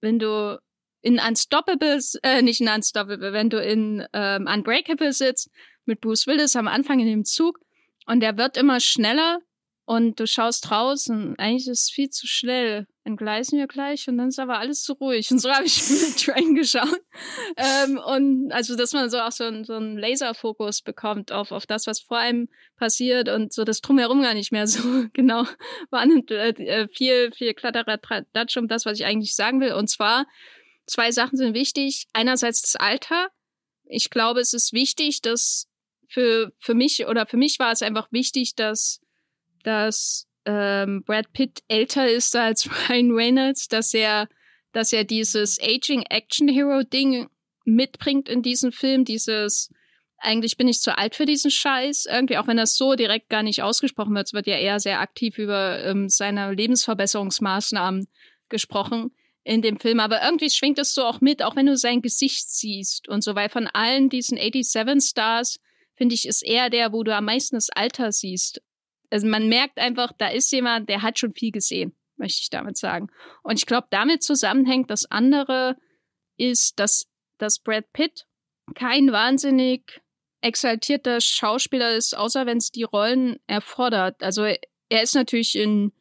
wenn du in Unstoppable, äh, nicht in Unstoppable, wenn du in ähm, Unbreakable sitzt mit Bruce Willis am Anfang in dem Zug und der wird immer schneller und du schaust und eigentlich ist es viel zu schnell. Entgleisen wir gleich und dann ist aber alles zu ruhig. Und so habe ich mit Train geschaut. Ähm, und also, dass man so auch so, so einen Laserfokus bekommt auf, auf das, was vor einem passiert und so das Drumherum gar nicht mehr so genau wahrnimmt. Äh, äh, viel, viel Kladderadatsch um das, was ich eigentlich sagen will. Und zwar, zwei Sachen sind wichtig. Einerseits das Alter. Ich glaube, es ist wichtig, dass für, für mich oder für mich war es einfach wichtig, dass dass ähm, Brad Pitt älter ist als Ryan Reynolds, dass er, dass er dieses Aging Action Hero Ding mitbringt in diesem Film, dieses eigentlich bin ich zu alt für diesen Scheiß. Irgendwie, auch wenn das so direkt gar nicht ausgesprochen wird, es wird ja eher sehr aktiv über ähm, seine Lebensverbesserungsmaßnahmen gesprochen in dem Film. Aber irgendwie schwingt es so auch mit, auch wenn du sein Gesicht siehst und so, weil von allen diesen 87 Stars, finde ich, ist er der, wo du am meisten das Alter siehst also man merkt einfach, da ist jemand, der hat schon viel gesehen, möchte ich damit sagen. Und ich glaube, damit zusammenhängt das andere ist, dass, dass Brad Pitt kein wahnsinnig exaltierter Schauspieler ist, außer wenn es die Rollen erfordert. Also er ist natürlich in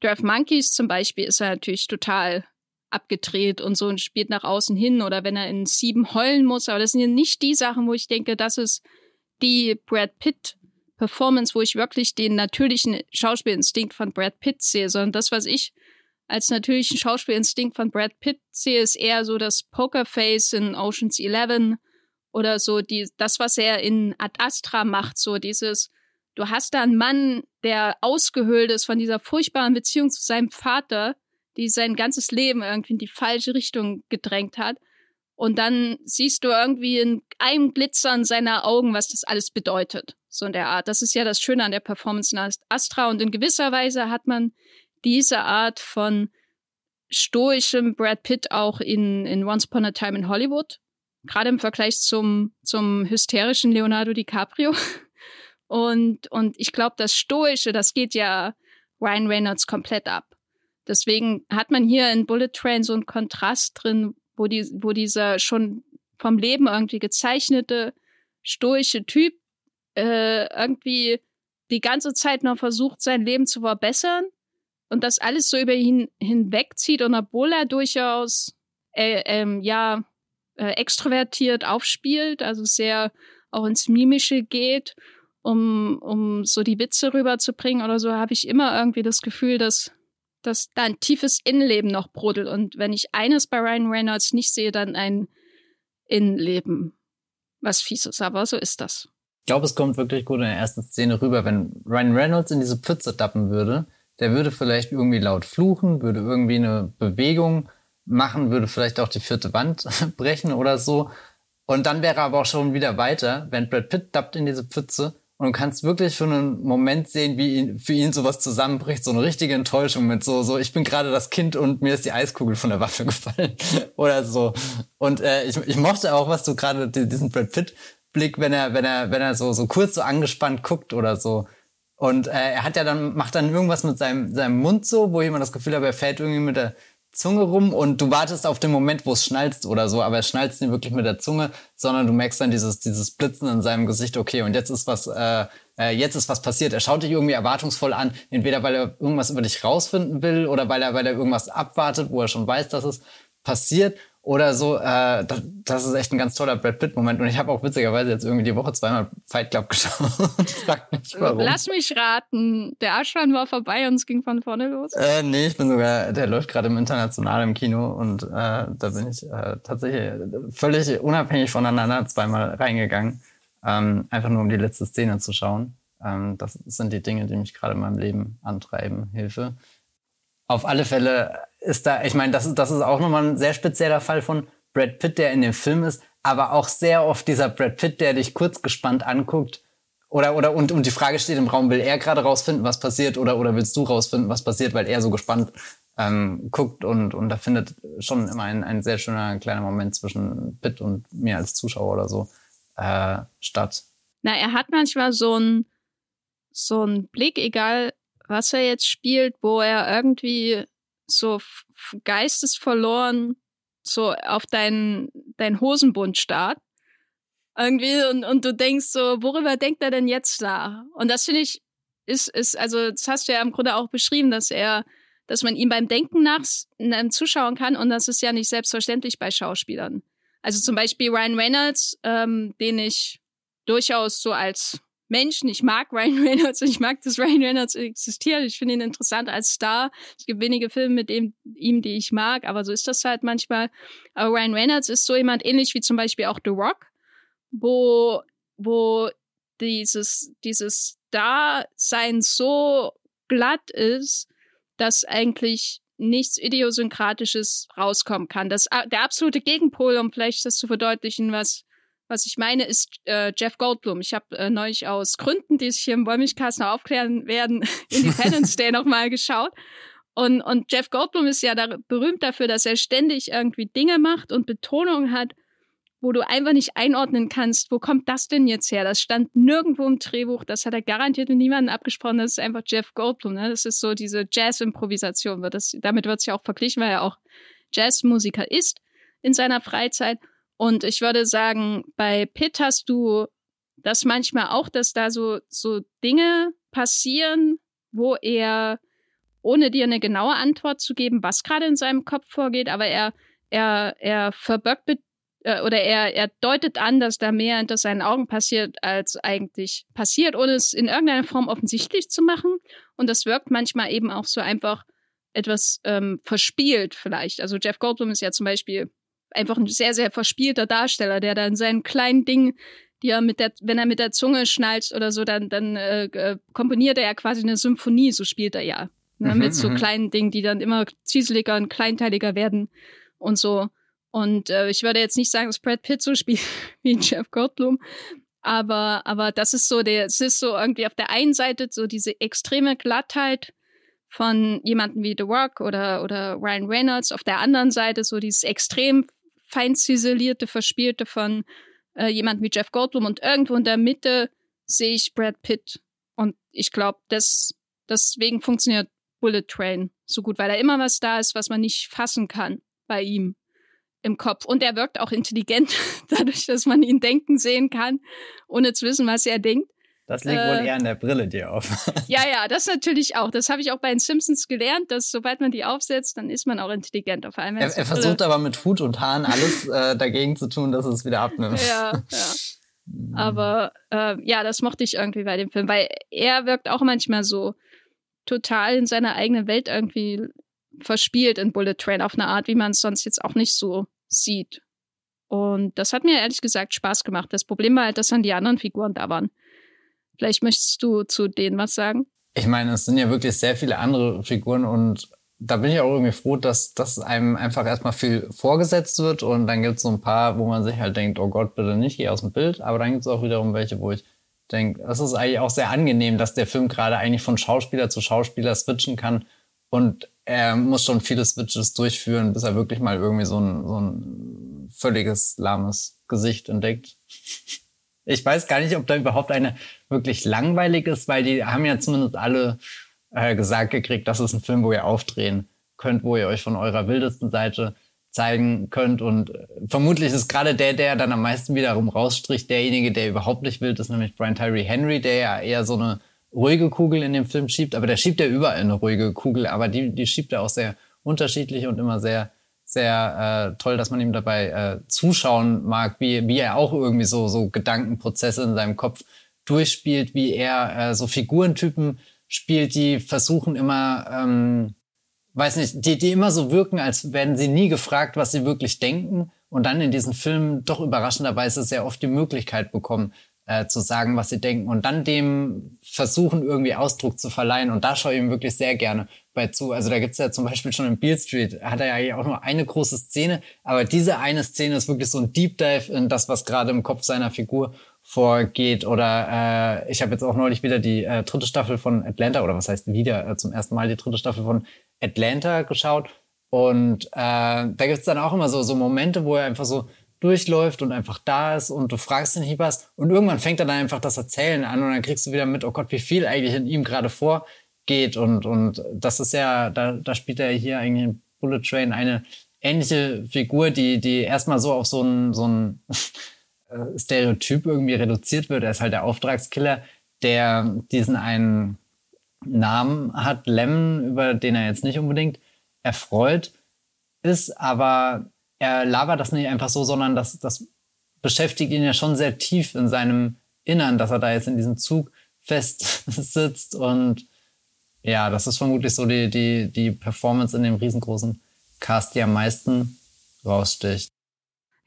Draft Monkeys zum Beispiel ist er natürlich total abgedreht und so und spielt nach außen hin oder wenn er in sieben heulen muss. Aber das sind ja nicht die Sachen, wo ich denke, das ist die Brad Pitt Performance, wo ich wirklich den natürlichen Schauspielinstinkt von Brad Pitt sehe, sondern das, was ich als natürlichen Schauspielinstinkt von Brad Pitt sehe, ist eher so das Pokerface in Oceans 11 oder so die, das, was er in Ad Astra macht, so dieses, du hast da einen Mann, der ausgehöhlt ist von dieser furchtbaren Beziehung zu seinem Vater, die sein ganzes Leben irgendwie in die falsche Richtung gedrängt hat. Und dann siehst du irgendwie in einem Glitzern seiner Augen, was das alles bedeutet. So in der Art. Das ist ja das Schöne an der Performance in Astra. Und in gewisser Weise hat man diese Art von stoischem Brad Pitt auch in, in Once Upon a Time in Hollywood. Gerade im Vergleich zum, zum hysterischen Leonardo DiCaprio. Und, und ich glaube, das Stoische, das geht ja Ryan Reynolds komplett ab. Deswegen hat man hier in Bullet Train so einen Kontrast drin, wo, die, wo dieser schon vom Leben irgendwie gezeichnete, stoische Typ äh, irgendwie die ganze Zeit noch versucht, sein Leben zu verbessern und das alles so über ihn hinwegzieht und obwohl er durchaus äh, ähm, ja äh, extrovertiert aufspielt, also sehr auch ins Mimische geht, um, um so die Witze rüberzubringen oder so, habe ich immer irgendwie das Gefühl, dass, dass da ein tiefes Innenleben noch brodelt. Und wenn ich eines bei Ryan Reynolds nicht sehe, dann ein Innenleben, was fies ist. Aber so ist das. Ich glaube, es kommt wirklich gut in der ersten Szene rüber, wenn Ryan Reynolds in diese Pfütze tappen würde, der würde vielleicht irgendwie laut fluchen, würde irgendwie eine Bewegung machen, würde vielleicht auch die vierte Wand brechen oder so. Und dann wäre er aber auch schon wieder weiter, wenn Brad Pitt tappt in diese Pfütze und du kannst wirklich für einen Moment sehen, wie ihn, für ihn sowas zusammenbricht, so eine richtige Enttäuschung mit so, so, ich bin gerade das Kind und mir ist die Eiskugel von der Waffe gefallen oder so. Und äh, ich, ich mochte auch, was du gerade, diesen Brad Pitt Blick, wenn er, wenn er, wenn er so, so kurz so angespannt guckt oder so. Und äh, er hat ja dann, macht dann irgendwas mit seinem, seinem Mund so, wo jemand das Gefühl hat, er fällt irgendwie mit der Zunge rum und du wartest auf den Moment, wo es schnalzt oder so, aber es schnalzt nicht wirklich mit der Zunge, sondern du merkst dann dieses, dieses Blitzen in seinem Gesicht, okay, und jetzt ist was, äh, äh, jetzt ist was passiert. Er schaut dich irgendwie erwartungsvoll an, entweder weil er irgendwas über dich rausfinden will oder weil er, weil er irgendwas abwartet, wo er schon weiß, dass es passiert oder so. Äh, das, das ist echt ein ganz toller Brad Pitt-Moment. Und ich habe auch witzigerweise jetzt irgendwie die Woche zweimal Fight Club geschaut. Frag mich warum. Lass mich raten. Der Arschwein war vorbei und es ging von vorne los. Äh, nee, ich bin sogar, der läuft gerade im International im Kino und äh, da bin ich äh, tatsächlich völlig unabhängig voneinander zweimal reingegangen. Ähm, einfach nur um die letzte Szene zu schauen. Ähm, das sind die Dinge, die mich gerade in meinem Leben antreiben. Hilfe. Auf alle Fälle ist da, ich meine, das ist, das ist auch nochmal ein sehr spezieller Fall von Brad Pitt, der in dem Film ist, aber auch sehr oft dieser Brad Pitt, der dich kurz gespannt anguckt. Oder, oder, und, und die Frage steht im Raum, will er gerade rausfinden, was passiert, oder, oder willst du rausfinden, was passiert, weil er so gespannt ähm, guckt und, und da findet schon immer ein, ein sehr schöner kleiner Moment zwischen Pitt und mir als Zuschauer oder so äh, statt. Na, er hat manchmal so einen so einen Blick, egal was er jetzt spielt, wo er irgendwie so geistesverloren so auf deinen dein Hosenbund starrt. Irgendwie und, und du denkst so, worüber denkt er denn jetzt da? Und das finde ich, ist, ist, also das hast du ja im Grunde auch beschrieben, dass er, dass man ihm beim Denken nach zuschauen kann und das ist ja nicht selbstverständlich bei Schauspielern. Also zum Beispiel Ryan Reynolds, ähm, den ich durchaus so als Menschen. Ich mag Ryan Reynolds und ich mag, dass Ryan Reynolds existiert. Ich finde ihn interessant als Star. Es gibt wenige Filme mit ihm, ihm, die ich mag, aber so ist das halt manchmal. Aber Ryan Reynolds ist so jemand ähnlich wie zum Beispiel auch The Rock, wo, wo dieses, dieses Star-Sein so glatt ist, dass eigentlich nichts Idiosynkratisches rauskommen kann. Das, der absolute Gegenpol, um vielleicht das zu verdeutlichen, was was ich meine, ist äh, Jeff Goldblum. Ich habe äh, neulich aus Gründen, die sich hier im Wollmilchcast noch aufklären werden, Independence Day nochmal geschaut. Und, und Jeff Goldblum ist ja da berühmt dafür, dass er ständig irgendwie Dinge macht und Betonungen hat, wo du einfach nicht einordnen kannst, wo kommt das denn jetzt her? Das stand nirgendwo im Drehbuch, das hat er garantiert mit niemandem abgesprochen, das ist einfach Jeff Goldblum. Ne? Das ist so diese Jazz-Improvisation, damit wird es ja auch verglichen, weil er auch Jazzmusiker ist in seiner Freizeit. Und ich würde sagen, bei Pitt hast du das manchmal auch, dass da so, so Dinge passieren, wo er, ohne dir eine genaue Antwort zu geben, was gerade in seinem Kopf vorgeht, aber er, er, er verbirgt äh, oder er, er deutet an, dass da mehr hinter seinen Augen passiert, als eigentlich passiert, ohne es in irgendeiner Form offensichtlich zu machen. Und das wirkt manchmal eben auch so einfach etwas ähm, verspielt vielleicht. Also Jeff Goldblum ist ja zum Beispiel einfach ein sehr, sehr verspielter Darsteller, der dann seinen kleinen Ding, die er mit der, wenn er mit der Zunge schnalzt oder so, dann, dann äh, äh komponiert er ja quasi eine Symphonie, so spielt er ja. Ne, mhm, mit so mhm. kleinen Dingen, die dann immer zieseliger und kleinteiliger werden und so. Und äh, ich würde jetzt nicht sagen, dass Brad Pitt so spielt wie Jeff Goldblum, aber, aber das ist so der, es ist so irgendwie auf der einen Seite so diese extreme Glattheit von jemanden wie The Rock oder, oder Ryan Reynolds, auf der anderen Seite so dieses extrem fein ziselierte, verspielte von äh, jemandem wie Jeff Goldblum und irgendwo in der Mitte sehe ich Brad Pitt. Und ich glaube, das, deswegen funktioniert Bullet Train so gut, weil da immer was da ist, was man nicht fassen kann bei ihm im Kopf. Und er wirkt auch intelligent, dadurch, dass man ihn denken sehen kann, ohne zu wissen, was er denkt. Das liegt äh, wohl eher an der Brille, die er auf. ja, ja, das natürlich auch. Das habe ich auch bei den Simpsons gelernt, dass sobald man die aufsetzt, dann ist man auch intelligent. Auf einmal. Er, er versucht aber mit Hut und Haaren alles äh, dagegen zu tun, dass es wieder abnimmt. Ja, ja. Aber äh, ja, das mochte ich irgendwie bei dem Film, weil er wirkt auch manchmal so total in seiner eigenen Welt irgendwie verspielt in Bullet Train auf eine Art, wie man es sonst jetzt auch nicht so sieht. Und das hat mir ehrlich gesagt Spaß gemacht. Das Problem war halt, dass dann die anderen Figuren da waren. Vielleicht möchtest du zu denen was sagen? Ich meine, es sind ja wirklich sehr viele andere Figuren und da bin ich auch irgendwie froh, dass, dass einem einfach erstmal viel vorgesetzt wird und dann gibt es so ein paar, wo man sich halt denkt, oh Gott, bitte nicht, geh aus dem Bild. Aber dann gibt es auch wiederum welche, wo ich denke, es ist eigentlich auch sehr angenehm, dass der Film gerade eigentlich von Schauspieler zu Schauspieler switchen kann und er muss schon viele Switches durchführen, bis er wirklich mal irgendwie so ein, so ein völliges lahmes Gesicht entdeckt. Ich weiß gar nicht, ob da überhaupt eine wirklich langweilig ist, weil die haben ja zumindest alle äh, gesagt gekriegt, das ist ein Film, wo ihr aufdrehen könnt, wo ihr euch von eurer wildesten Seite zeigen könnt. Und äh, vermutlich ist gerade der, der dann am meisten wiederum rausstricht, derjenige, der überhaupt nicht wild ist, nämlich Brian Tyree Henry, der ja eher so eine ruhige Kugel in dem Film schiebt, aber der schiebt ja überall eine ruhige Kugel, aber die, die schiebt er auch sehr unterschiedlich und immer sehr, sehr äh, toll, dass man ihm dabei äh, zuschauen mag, wie, wie er auch irgendwie so, so Gedankenprozesse in seinem Kopf durchspielt, wie er äh, so Figurentypen spielt, die versuchen immer, ähm, weiß nicht, die, die immer so wirken, als werden sie nie gefragt, was sie wirklich denken und dann in diesen Filmen doch überraschenderweise sehr oft die Möglichkeit bekommen, äh, zu sagen, was sie denken und dann dem versuchen, irgendwie Ausdruck zu verleihen. Und da schaue ich ihm wirklich sehr gerne bei zu. Also da gibt's ja zum Beispiel schon in Beale Street, hat er ja auch nur eine große Szene, aber diese eine Szene ist wirklich so ein Deep Dive in das, was gerade im Kopf seiner Figur vorgeht. Oder äh, ich habe jetzt auch neulich wieder die äh, dritte Staffel von Atlanta, oder was heißt wieder äh, zum ersten Mal die dritte Staffel von Atlanta geschaut. Und äh, da gibt's dann auch immer so, so Momente, wo er einfach so durchläuft und einfach da ist und du fragst ihn nicht was und irgendwann fängt er dann einfach das Erzählen an und dann kriegst du wieder mit, oh Gott, wie viel eigentlich in ihm gerade vorgeht und, und das ist ja, da, da spielt er hier eigentlich in Bullet Train eine ähnliche Figur, die, die erstmal so auf so ein, so ein äh, Stereotyp irgendwie reduziert wird. Er ist halt der Auftragskiller, der diesen einen Namen hat, Lemon, über den er jetzt nicht unbedingt erfreut ist, aber er labert das nicht einfach so, sondern das, das beschäftigt ihn ja schon sehr tief in seinem Innern, dass er da jetzt in diesem Zug fest sitzt und ja, das ist vermutlich so die, die, die Performance in dem riesengroßen Cast, die am meisten raussticht.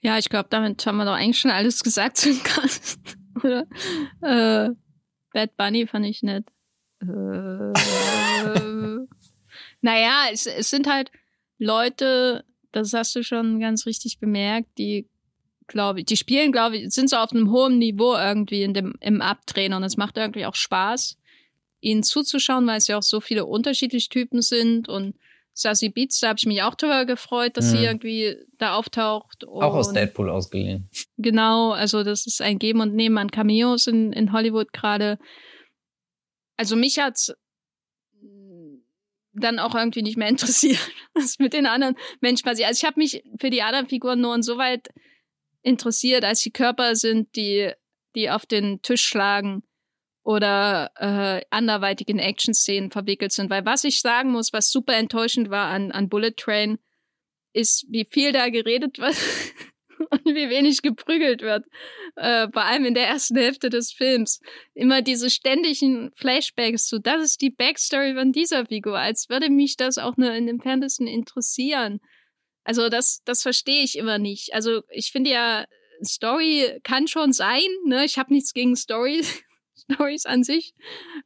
Ja, ich glaube, damit haben wir doch eigentlich schon alles gesagt zu dem Cast. Oder? Äh, Bad Bunny fand ich nett. Äh, naja, es, es sind halt Leute, das hast du schon ganz richtig bemerkt, die glaube ich, die spielen, glaube ich, sind so auf einem hohen Niveau irgendwie in dem, im Abdrehen und es macht irgendwie auch Spaß, ihnen zuzuschauen, weil es ja auch so viele unterschiedliche Typen sind und Sassy Beats, da habe ich mich auch drüber gefreut, dass mhm. sie irgendwie da auftaucht. auch aus Deadpool ausgeliehen. Genau, also das ist ein Geben und Nehmen an Cameos in, in Hollywood gerade. Also mich hat's dann auch irgendwie nicht mehr interessiert, was mit den anderen Menschen passiert. Also ich habe mich für die anderen Figuren nur insoweit interessiert, als die Körper sind, die, die auf den Tisch schlagen oder äh, anderweitig in Action-Szenen verwickelt sind. Weil was ich sagen muss, was super enttäuschend war an, an Bullet Train, ist, wie viel da geredet und wie wenig geprügelt wird. Äh, vor allem in der ersten Hälfte des Films. Immer diese ständigen Flashbacks zu, das ist die Backstory von dieser Figur, als würde mich das auch nur in dem Fantasy interessieren. Also das, das verstehe ich immer nicht. Also ich finde ja, Story kann schon sein, ne? Ich habe nichts gegen Stories, Stories an sich.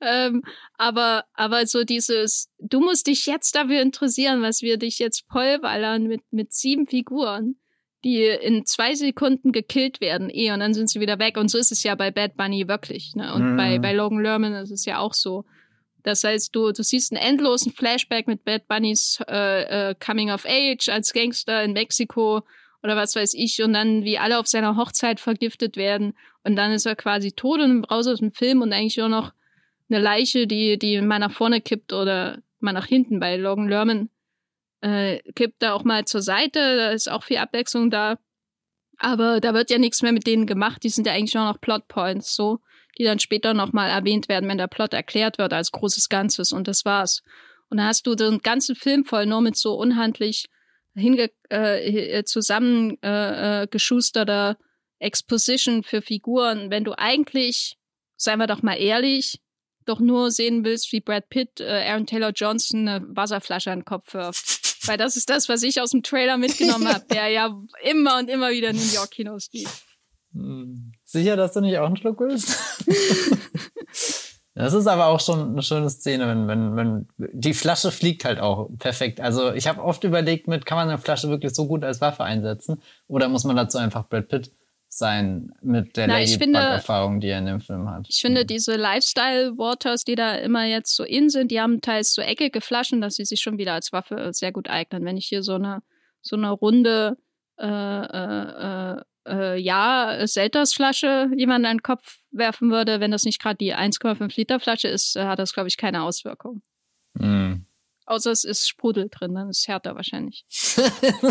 Ähm, aber, aber so dieses, du musst dich jetzt dafür interessieren, was wir dich jetzt vollballern mit, mit sieben Figuren, die in zwei Sekunden gekillt werden, eh, und dann sind sie wieder weg. Und so ist es ja bei Bad Bunny wirklich, ne? Und mhm. bei, bei Logan Lerman ist es ja auch so. Das heißt, du, du siehst einen endlosen Flashback mit Bad Bunnys äh, äh, Coming of Age als Gangster in Mexiko oder was weiß ich und dann wie alle auf seiner Hochzeit vergiftet werden und dann ist er quasi tot und raus aus dem Film und eigentlich nur noch eine Leiche, die, die mal nach vorne kippt oder mal nach hinten bei Logan Lerman äh, kippt da auch mal zur Seite, da ist auch viel Abwechslung da. Aber da wird ja nichts mehr mit denen gemacht, die sind ja eigentlich nur noch Plotpoints, so, die dann später nochmal erwähnt werden, wenn der Plot erklärt wird als großes Ganzes und das war's. Und dann hast du den ganzen Film voll nur mit so unhandlich hinge äh, äh zusammengeschusterter äh, Exposition für Figuren, wenn du eigentlich, seien wir doch mal ehrlich, doch nur sehen willst, wie Brad Pitt äh, Aaron Taylor Johnson eine Wasserflasche an den Kopf wirft. Weil das ist das, was ich aus dem Trailer mitgenommen habe, der ja immer und immer wieder in New York Kinos lief. Hm. Sicher, dass du nicht auch einen Schluck willst? Das ist aber auch schon eine schöne Szene, wenn, wenn, wenn die Flasche fliegt halt auch perfekt. Also ich habe oft überlegt mit, kann man eine Flasche wirklich so gut als Waffe einsetzen? Oder muss man dazu einfach Brad Pitt sein mit der Ladybug-Erfahrung, die er in dem Film hat? Ich finde, diese Lifestyle-Waters, die da immer jetzt so in sind, die haben teils so eckige Flaschen, dass sie sich schon wieder als Waffe sehr gut eignen. Wenn ich hier so eine, so eine runde äh, äh, äh äh, ja, Selters-Flasche jemand an den Kopf werfen würde, wenn das nicht gerade die 1,5 Liter Flasche ist, äh, hat das, glaube ich, keine Auswirkung. Mm. Außer es ist Sprudel drin, dann ist es härter wahrscheinlich.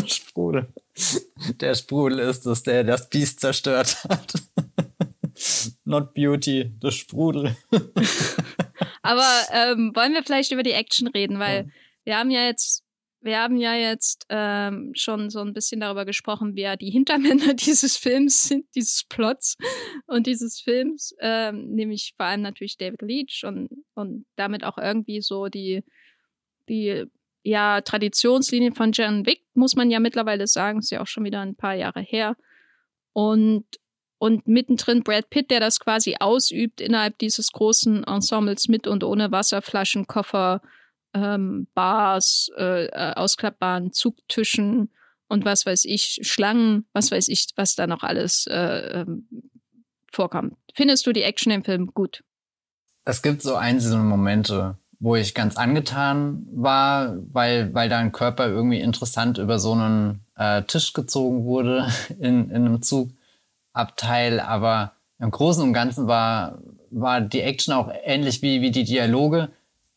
Sprudel. Der Sprudel ist es, der das Biest zerstört hat. Not Beauty, das Sprudel. Aber ähm, wollen wir vielleicht über die Action reden, weil ja. wir haben ja jetzt wir haben ja jetzt ähm, schon so ein bisschen darüber gesprochen, wer die Hintermänner dieses Films sind, dieses Plots und dieses Films, ähm, nämlich vor allem natürlich David Leach und, und damit auch irgendwie so die, die ja, Traditionslinie von John Wick, muss man ja mittlerweile sagen, ist ja auch schon wieder ein paar Jahre her. Und, und mittendrin Brad Pitt, der das quasi ausübt innerhalb dieses großen Ensembles mit und ohne Wasserflaschen, Koffer, ähm, Bars, äh, äh, ausklappbaren Zugtischen und was weiß ich, Schlangen, was weiß ich, was da noch alles äh, ähm, vorkam. Findest du die Action im Film gut? Es gibt so einzelne Momente, wo ich ganz angetan war, weil, weil da ein Körper irgendwie interessant über so einen äh, Tisch gezogen wurde in, in einem Zugabteil. Aber im Großen und Ganzen war, war die Action auch ähnlich wie, wie die Dialoge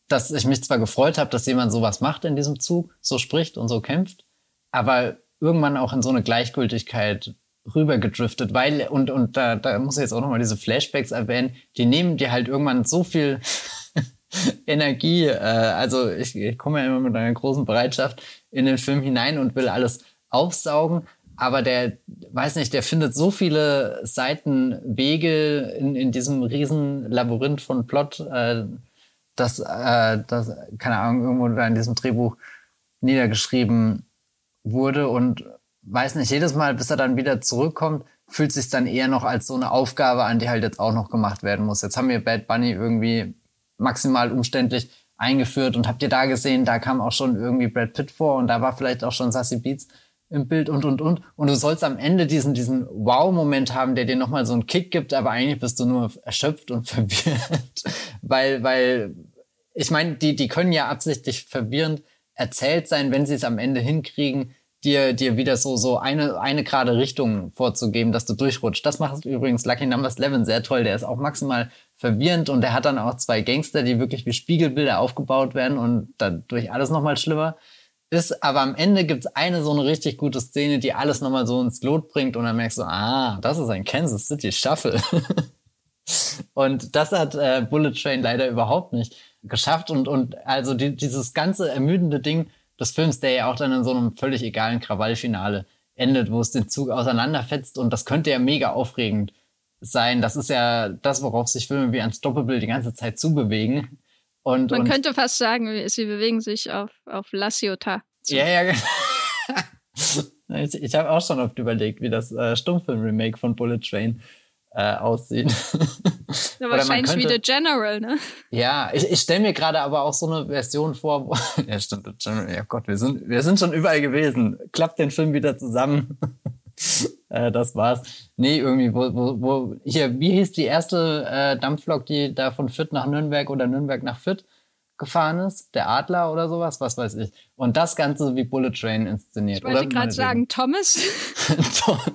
dass ich mich zwar gefreut habe, dass jemand sowas macht in diesem Zug, so spricht und so kämpft, aber irgendwann auch in so eine Gleichgültigkeit rübergedriftet, weil, und, und da, da muss ich jetzt auch nochmal diese Flashbacks erwähnen, die nehmen dir halt irgendwann so viel Energie, äh, also ich, ich komme ja immer mit einer großen Bereitschaft in den Film hinein und will alles aufsaugen, aber der, weiß nicht, der findet so viele Seitenwege in, in diesem riesen Labyrinth von Plot, äh, dass, äh, das, keine Ahnung, irgendwo da in diesem Drehbuch niedergeschrieben wurde und weiß nicht, jedes Mal, bis er dann wieder zurückkommt, fühlt sich dann eher noch als so eine Aufgabe an, die halt jetzt auch noch gemacht werden muss. Jetzt haben wir Bad Bunny irgendwie maximal umständlich eingeführt und habt ihr da gesehen, da kam auch schon irgendwie Brad Pitt vor und da war vielleicht auch schon Sassy Beats im Bild und und und und du sollst am Ende diesen diesen Wow-Moment haben, der dir nochmal so einen Kick gibt, aber eigentlich bist du nur erschöpft und verwirrt, weil weil ich meine, die die können ja absichtlich verwirrend erzählt sein, wenn sie es am Ende hinkriegen, dir dir wieder so so eine eine gerade Richtung vorzugeben, dass du durchrutscht. Das macht übrigens Lucky Numbers 11 sehr toll. Der ist auch maximal verwirrend und der hat dann auch zwei Gangster, die wirklich wie Spiegelbilder aufgebaut werden und dadurch alles nochmal schlimmer ist, aber am Ende gibt's eine so eine richtig gute Szene, die alles nochmal so ins Lot bringt und dann merkst du, ah, das ist ein Kansas City Shuffle. und das hat äh, Bullet Train leider überhaupt nicht geschafft und, und also die, dieses ganze ermüdende Ding des Films, der ja auch dann in so einem völlig egalen Krawallfinale endet, wo es den Zug auseinanderfetzt und das könnte ja mega aufregend sein. Das ist ja das, worauf sich Filme wie Unstoppable die ganze Zeit zubewegen. Und, Man und könnte fast sagen, sie bewegen sich auf, auf La Ciotat. zu. Ja, ja, genau. Ich, ich habe auch schon oft überlegt, wie das äh, Stummfilm-Remake von Bullet Train äh, aussieht. Ja, wahrscheinlich wie könnte- The General, ne? Ja, ich, ich stelle mir gerade aber auch so eine Version vor, wo, ja stimmt, das stimmt. ja Gott, wir sind, wir sind schon überall gewesen. Klappt den Film wieder zusammen. Äh, das war's. Nee, irgendwie, wo, wo, wo, hier, wie hieß die erste äh, Dampflok, die da von Fürth nach Nürnberg oder Nürnberg nach Fürth gefahren ist? Der Adler oder sowas, was weiß ich. Und das Ganze wie Bullet Train inszeniert. Ich wollte gerade sagen, Thomas.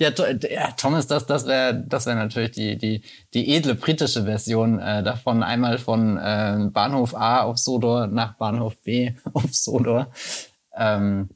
Ja, to, ja, Thomas, das, das wäre das wär natürlich die, die, die edle britische Version äh, davon. Einmal von äh, Bahnhof A auf Sodor nach Bahnhof B auf Sodor. Ähm,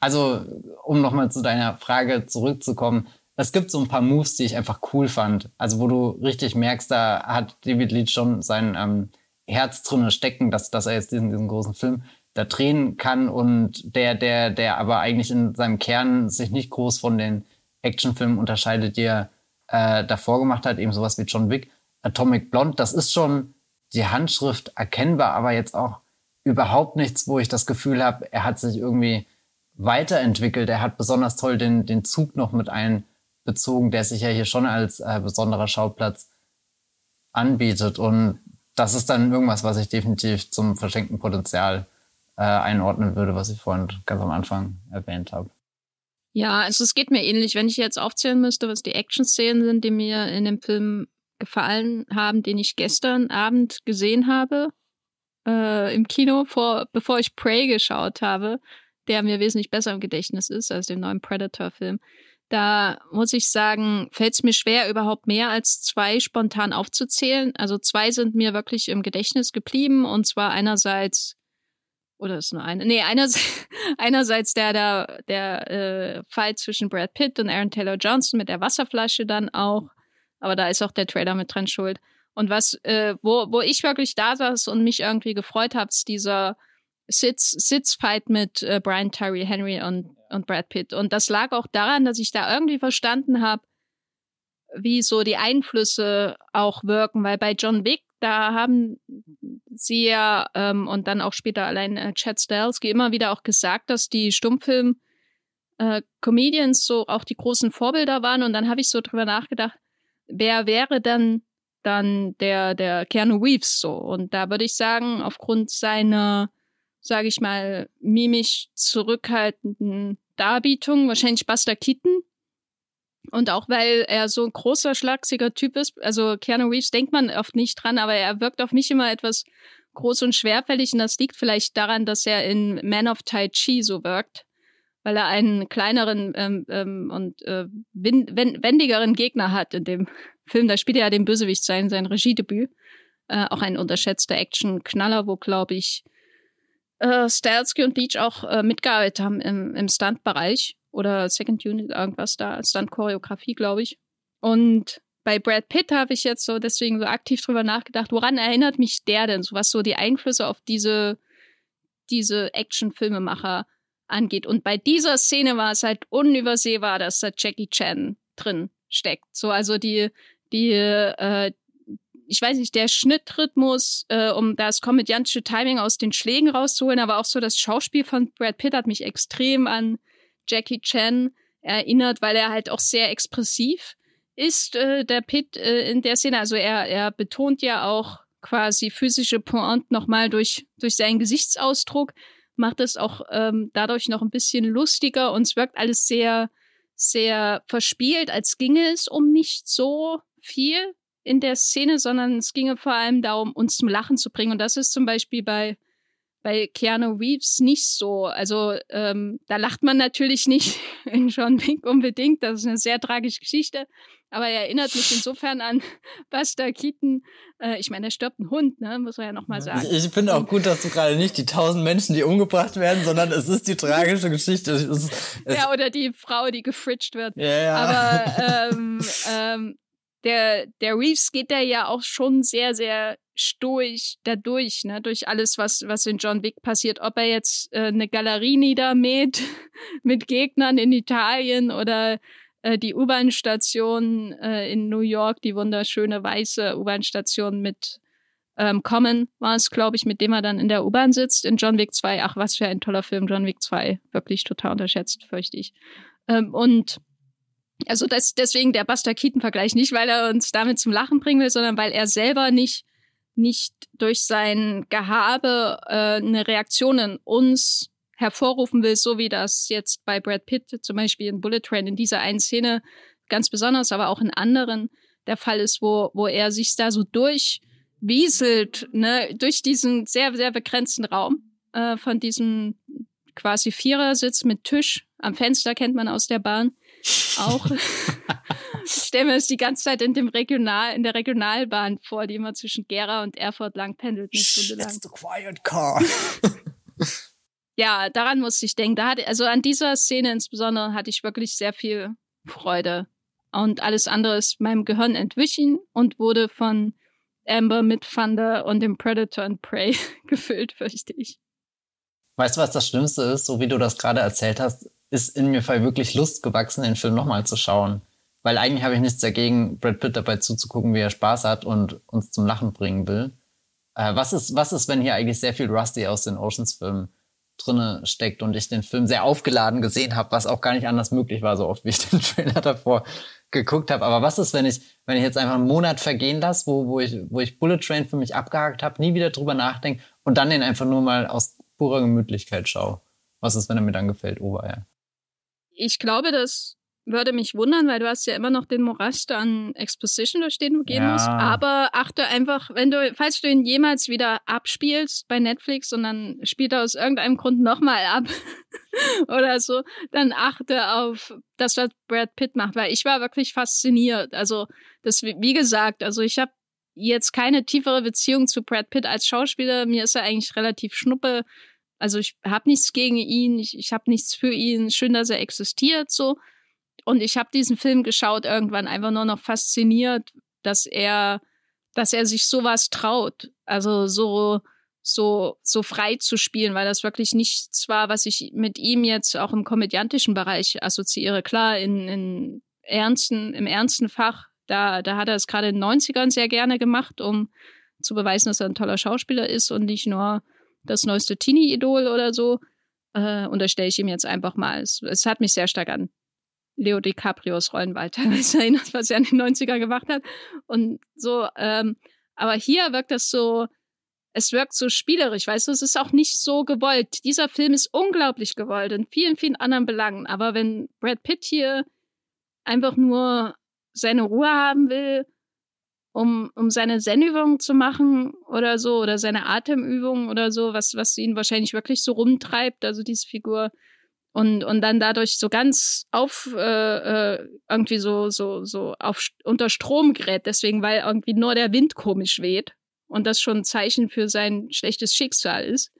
also, um nochmal zu deiner Frage zurückzukommen, es gibt so ein paar Moves, die ich einfach cool fand. Also, wo du richtig merkst, da hat David Leach schon sein ähm, Herz drinne stecken, dass, dass er jetzt diesen, diesen großen Film da drehen kann und der, der, der aber eigentlich in seinem Kern sich nicht groß von den Actionfilmen unterscheidet, die er äh, davor gemacht hat, eben sowas wie John Wick. Atomic Blonde, das ist schon die Handschrift erkennbar, aber jetzt auch überhaupt nichts, wo ich das Gefühl habe, er hat sich irgendwie weiterentwickelt. Er hat besonders toll den, den Zug noch mit einbezogen, der sich ja hier schon als äh, besonderer Schauplatz anbietet. Und das ist dann irgendwas, was ich definitiv zum verschenkten Potenzial äh, einordnen würde, was ich vorhin ganz am Anfang erwähnt habe. Ja, also es geht mir ähnlich. Wenn ich jetzt aufzählen müsste, was die Action-Szenen sind, die mir in dem Film gefallen haben, den ich gestern Abend gesehen habe äh, im Kino, vor, bevor ich Prey geschaut habe, der mir wesentlich besser im Gedächtnis ist als den neuen Predator-Film. Da muss ich sagen, fällt es mir schwer, überhaupt mehr als zwei spontan aufzuzählen. Also zwei sind mir wirklich im Gedächtnis geblieben und zwar einerseits oder ist nur eine? Nee, einerseits, einerseits der, der, der äh, Fight zwischen Brad Pitt und Aaron Taylor Johnson mit der Wasserflasche dann auch. Aber da ist auch der Trailer mit dran schuld. Und was, äh, wo, wo ich wirklich da saß und mich irgendwie gefreut habe, ist dieser Sitz, Sitzfight mit äh, Brian Tyree Henry und, und Brad Pitt. Und das lag auch daran, dass ich da irgendwie verstanden habe, wie so die Einflüsse auch wirken, weil bei John Wick, da haben sie ja ähm, und dann auch später allein äh, Chad Stahelski immer wieder auch gesagt, dass die Stummfilm äh, Comedians so auch die großen Vorbilder waren und dann habe ich so drüber nachgedacht, wer wäre dann dann der der Keanu Reeves so und da würde ich sagen, aufgrund seiner sage ich mal mimisch zurückhaltenden Darbietung wahrscheinlich Buster Keaton und auch weil er so ein großer, schlagsiger Typ ist, also Keanu Reeves denkt man oft nicht dran, aber er wirkt auf mich immer etwas groß und schwerfällig und das liegt vielleicht daran, dass er in Man of Tai Chi so wirkt, weil er einen kleineren ähm, ähm, und äh, wendigeren Gegner hat in dem Film. Da spielt er ja den Bösewicht sein, sein Regiedebüt. Äh, auch ein unterschätzter Action-Knaller, wo, glaube ich, äh, Stahelski und Leach auch äh, mitgearbeitet haben im, im Stunt-Bereich oder Second Unit, irgendwas da, Stunt-Choreografie, glaube ich. Und bei Brad Pitt habe ich jetzt so deswegen so aktiv drüber nachgedacht, woran erinnert mich der denn, so was so die Einflüsse auf diese, diese Action-Filmemacher angeht. Und bei dieser Szene war es halt unübersehbar, dass da Jackie Chan drin steckt. So, also die, die, äh, ich weiß nicht, der Schnittrhythmus, äh, um das komödiantische Timing aus den Schlägen rauszuholen, aber auch so das Schauspiel von Brad Pitt hat mich extrem an Jackie Chan erinnert, weil er halt auch sehr expressiv ist, äh, der Pitt äh, in der Szene. Also er, er betont ja auch quasi physische Pointe nochmal durch, durch seinen Gesichtsausdruck, macht es auch ähm, dadurch noch ein bisschen lustiger und es wirkt alles sehr, sehr verspielt, als ginge es um nicht so viel in der Szene, sondern es ginge vor allem darum, uns zum Lachen zu bringen. Und das ist zum Beispiel bei, bei Keanu Reeves nicht so. Also ähm, da lacht man natürlich nicht in John Wick unbedingt. Das ist eine sehr tragische Geschichte. Aber er erinnert mich insofern an Buster Keaton. Äh, ich meine, er stirbt ein Hund, ne? muss man ja nochmal sagen. Ich, ich finde auch gut, dass du gerade nicht die tausend Menschen, die umgebracht werden, sondern es ist die tragische Geschichte. Es es, ja, oder die Frau, die gefritscht wird. ja, ja. Aber ähm, ähm, der, der Reeves geht da ja auch schon sehr, sehr stoisch dadurch, ne, durch alles, was, was in John Wick passiert. Ob er jetzt äh, eine Galerie niedermäht mit Gegnern in Italien oder äh, die U-Bahn-Station äh, in New York, die wunderschöne weiße U-Bahn-Station mit ähm, Common war es, glaube ich, mit dem er dann in der U-Bahn sitzt. In John Wick 2, ach, was für ein toller Film, John Wick 2. Wirklich total unterschätzt, fürchte ich. Ähm, und also das, deswegen der Buster Keaton-Vergleich nicht, weil er uns damit zum Lachen bringen will, sondern weil er selber nicht, nicht durch sein Gehabe äh, eine Reaktion in uns hervorrufen will, so wie das jetzt bei Brad Pitt zum Beispiel in Bullet Train in dieser einen Szene ganz besonders, aber auch in anderen der Fall ist, wo, wo er sich da so durchwieselt, ne, durch diesen sehr, sehr begrenzten Raum äh, von diesem quasi Vierersitz mit Tisch. Am Fenster kennt man aus der Bahn auch. ich stelle mir das die ganze Zeit in dem Regional, in der Regionalbahn vor, die immer zwischen Gera und Erfurt lang pendelt, eine Stunde lang. It's the quiet car. ja, daran musste ich denken. Da hatte, also an dieser Szene insbesondere hatte ich wirklich sehr viel Freude. Und alles andere ist meinem Gehirn entwichen und wurde von Amber mit Thunder und dem Predator and Prey gefüllt, fürchte ich. Weißt du, was das Schlimmste ist? So wie du das gerade erzählt hast, ist in mir Fall wirklich Lust gewachsen, den Film nochmal zu schauen. Weil eigentlich habe ich nichts dagegen, Brad Pitt dabei zuzugucken, wie er Spaß hat und uns zum Lachen bringen will. Äh, was, ist, was ist, wenn hier eigentlich sehr viel Rusty aus den Oceans-Filmen drinne steckt und ich den Film sehr aufgeladen gesehen habe, was auch gar nicht anders möglich war, so oft wie ich den Trailer davor geguckt habe. Aber was ist, wenn ich, wenn ich jetzt einfach einen Monat vergehen lasse, wo, wo, ich, wo ich Bullet Train für mich abgehakt habe, nie wieder drüber nachdenke und dann den einfach nur mal aus purer Gemütlichkeit schaue? Was ist, wenn er mir dann gefällt? Oh, ja ich glaube, das würde mich wundern, weil du hast ja immer noch den Morast an Exposition, durch den du gehen ja. musst. Aber achte einfach, wenn du, falls du ihn jemals wieder abspielst bei Netflix und dann spielt er aus irgendeinem Grund nochmal ab oder so, dann achte auf das, was Brad Pitt macht, weil ich war wirklich fasziniert. Also, das, wie gesagt, also ich habe jetzt keine tiefere Beziehung zu Brad Pitt als Schauspieler. Mir ist er eigentlich relativ schnuppe. Also ich habe nichts gegen ihn, ich, ich habe nichts für ihn. Schön, dass er existiert so. Und ich habe diesen Film geschaut irgendwann einfach nur noch fasziniert, dass er, dass er sich sowas traut. Also so so so frei zu spielen, weil das wirklich nichts war, was ich mit ihm jetzt auch im komödiantischen Bereich assoziiere. Klar, in, in ernsten im ernsten Fach, da da hat er es gerade in den 90ern sehr gerne gemacht, um zu beweisen, dass er ein toller Schauspieler ist und nicht nur das neueste Teenie-Idol oder so. Äh, unterstelle ich ihm jetzt einfach mal. Es, es, hat mich sehr stark an Leo DiCaprios Rollenwahl teilweise erinnert, was er in den 90er gemacht hat. Und so, ähm, aber hier wirkt das so, es wirkt so spielerisch, weißt du, es ist auch nicht so gewollt. Dieser Film ist unglaublich gewollt in vielen, vielen anderen Belangen. Aber wenn Brad Pitt hier einfach nur seine Ruhe haben will um, um seine Zen-Übungen zu machen oder so, oder seine Atemübungen oder so, was, was ihn wahrscheinlich wirklich so rumtreibt, also diese Figur. Und, und dann dadurch so ganz auf, äh, äh, irgendwie so, so, so auf, unter Strom gerät, deswegen, weil irgendwie nur der Wind komisch weht und das schon ein Zeichen für sein schlechtes Schicksal ist,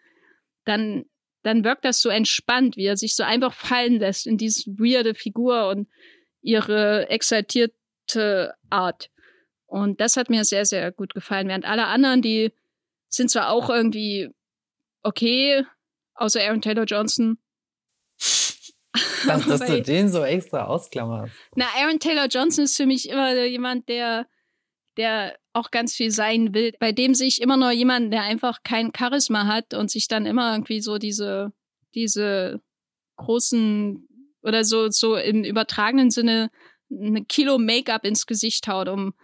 dann, dann wirkt das so entspannt, wie er sich so einfach fallen lässt in diese weirde Figur und ihre exaltierte Art. Und das hat mir sehr, sehr gut gefallen. Während alle anderen, die sind zwar auch irgendwie okay, außer Aaron Taylor Johnson. Dass, dass du den so extra ausklammerst. Na, Aaron Taylor Johnson ist für mich immer jemand, der, der auch ganz viel sein will. Bei dem sehe ich immer nur jemanden, der einfach kein Charisma hat und sich dann immer irgendwie so diese, diese großen oder so, so im übertragenen Sinne eine Kilo Make-up ins Gesicht haut, um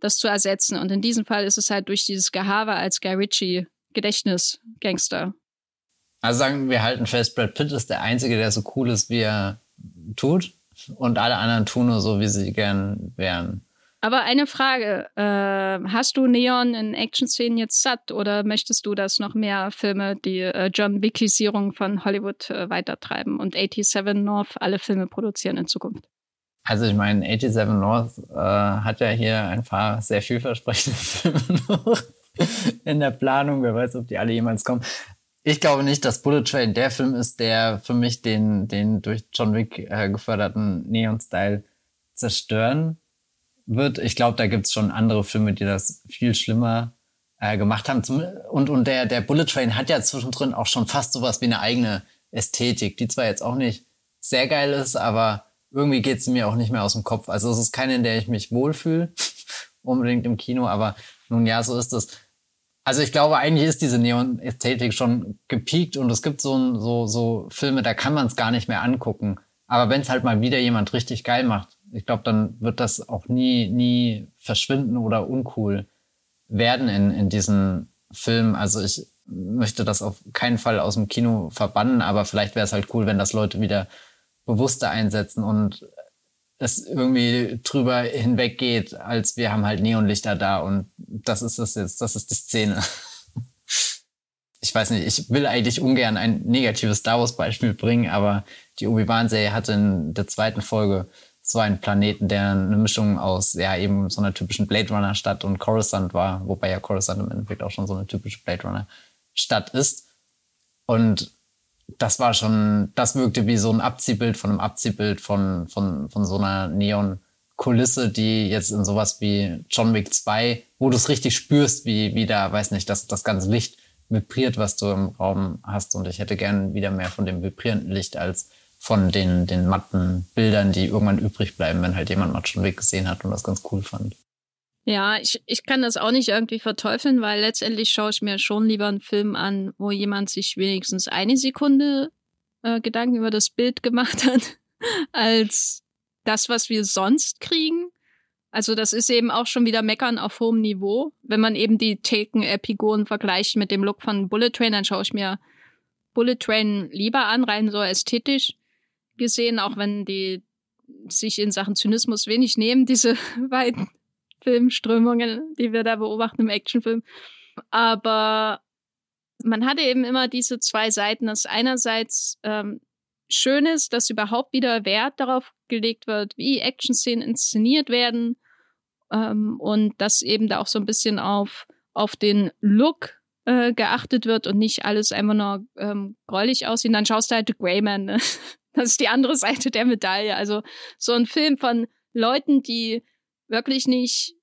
das zu ersetzen. Und in diesem Fall ist es halt durch dieses Gehabe als Guy Ritchie Gedächtnisgangster. Also sagen wir halten fest, Brad Pitt ist der Einzige, der so cool ist, wie er tut. Und alle anderen tun nur so, wie sie gern wären. Aber eine Frage, äh, hast du Neon in Action-Szenen jetzt satt oder möchtest du, dass noch mehr Filme die äh, John Wickisierung von Hollywood äh, weitertreiben und 87 North alle Filme produzieren in Zukunft? Also ich meine, 87 North äh, hat ja hier ein paar sehr vielversprechende Filme noch in der Planung. Wer weiß, ob die alle jemals kommen. Ich glaube nicht, dass Bullet Train der Film ist, der für mich den, den durch John Wick äh, geförderten Neon-Style zerstören wird. Ich glaube, da gibt's schon andere Filme, die das viel schlimmer äh, gemacht haben. Und, und der, der Bullet Train hat ja zwischendrin auch schon fast sowas wie eine eigene Ästhetik, die zwar jetzt auch nicht sehr geil ist, aber irgendwie geht sie mir auch nicht mehr aus dem Kopf. Also es ist keine, in der ich mich wohlfühle, unbedingt im Kino, aber nun ja, so ist es. Also ich glaube, eigentlich ist diese Neon-Ästhetik schon gepiekt und es gibt so, so, so Filme, da kann man es gar nicht mehr angucken. Aber wenn es halt mal wieder jemand richtig geil macht, ich glaube, dann wird das auch nie, nie verschwinden oder uncool werden in, in diesen Filmen. Also ich möchte das auf keinen Fall aus dem Kino verbannen, aber vielleicht wäre es halt cool, wenn das Leute wieder bewusster einsetzen und es irgendwie drüber hinweggeht, als wir haben halt Neonlichter da und das ist das jetzt, das ist die Szene. Ich weiß nicht, ich will eigentlich ungern ein negatives Star Wars Beispiel bringen, aber die Obi-Wan-Serie hatte in der zweiten Folge so einen Planeten, der eine Mischung aus, ja, eben so einer typischen Blade Runner Stadt und Coruscant war, wobei ja Coruscant im Endeffekt auch schon so eine typische Blade Runner Stadt ist. Und das war schon, das wirkte wie so ein Abziehbild von einem Abziehbild von, von, von so einer Neon-Kulisse, die jetzt in sowas wie John Wick 2, wo du es richtig spürst, wie, wie da, weiß nicht, dass das ganze Licht vibriert, was du im Raum hast. Und ich hätte gern wieder mehr von dem vibrierenden Licht als von den, den matten Bildern, die irgendwann übrig bleiben, wenn halt jemand mal John Wick gesehen hat und das ganz cool fand. Ja, ich, ich kann das auch nicht irgendwie verteufeln, weil letztendlich schaue ich mir schon lieber einen Film an, wo jemand sich wenigstens eine Sekunde äh, Gedanken über das Bild gemacht hat, als das, was wir sonst kriegen. Also das ist eben auch schon wieder Meckern auf hohem Niveau. Wenn man eben die Taken-Epigonen vergleicht mit dem Look von Bullet Train, dann schaue ich mir Bullet Train lieber an, rein so ästhetisch gesehen, auch wenn die sich in Sachen Zynismus wenig nehmen, diese beiden Filmströmungen, die wir da beobachten im Actionfilm. Aber man hatte eben immer diese zwei Seiten, dass einerseits ähm, schön ist, dass überhaupt wieder Wert darauf gelegt wird, wie Action-Szenen inszeniert werden ähm, und dass eben da auch so ein bisschen auf, auf den Look äh, geachtet wird und nicht alles einfach nur ähm, gräulich aussieht. Dann schaust du halt The Greyman, ne? Das ist die andere Seite der Medaille. Also so ein Film von Leuten, die wirklich nicht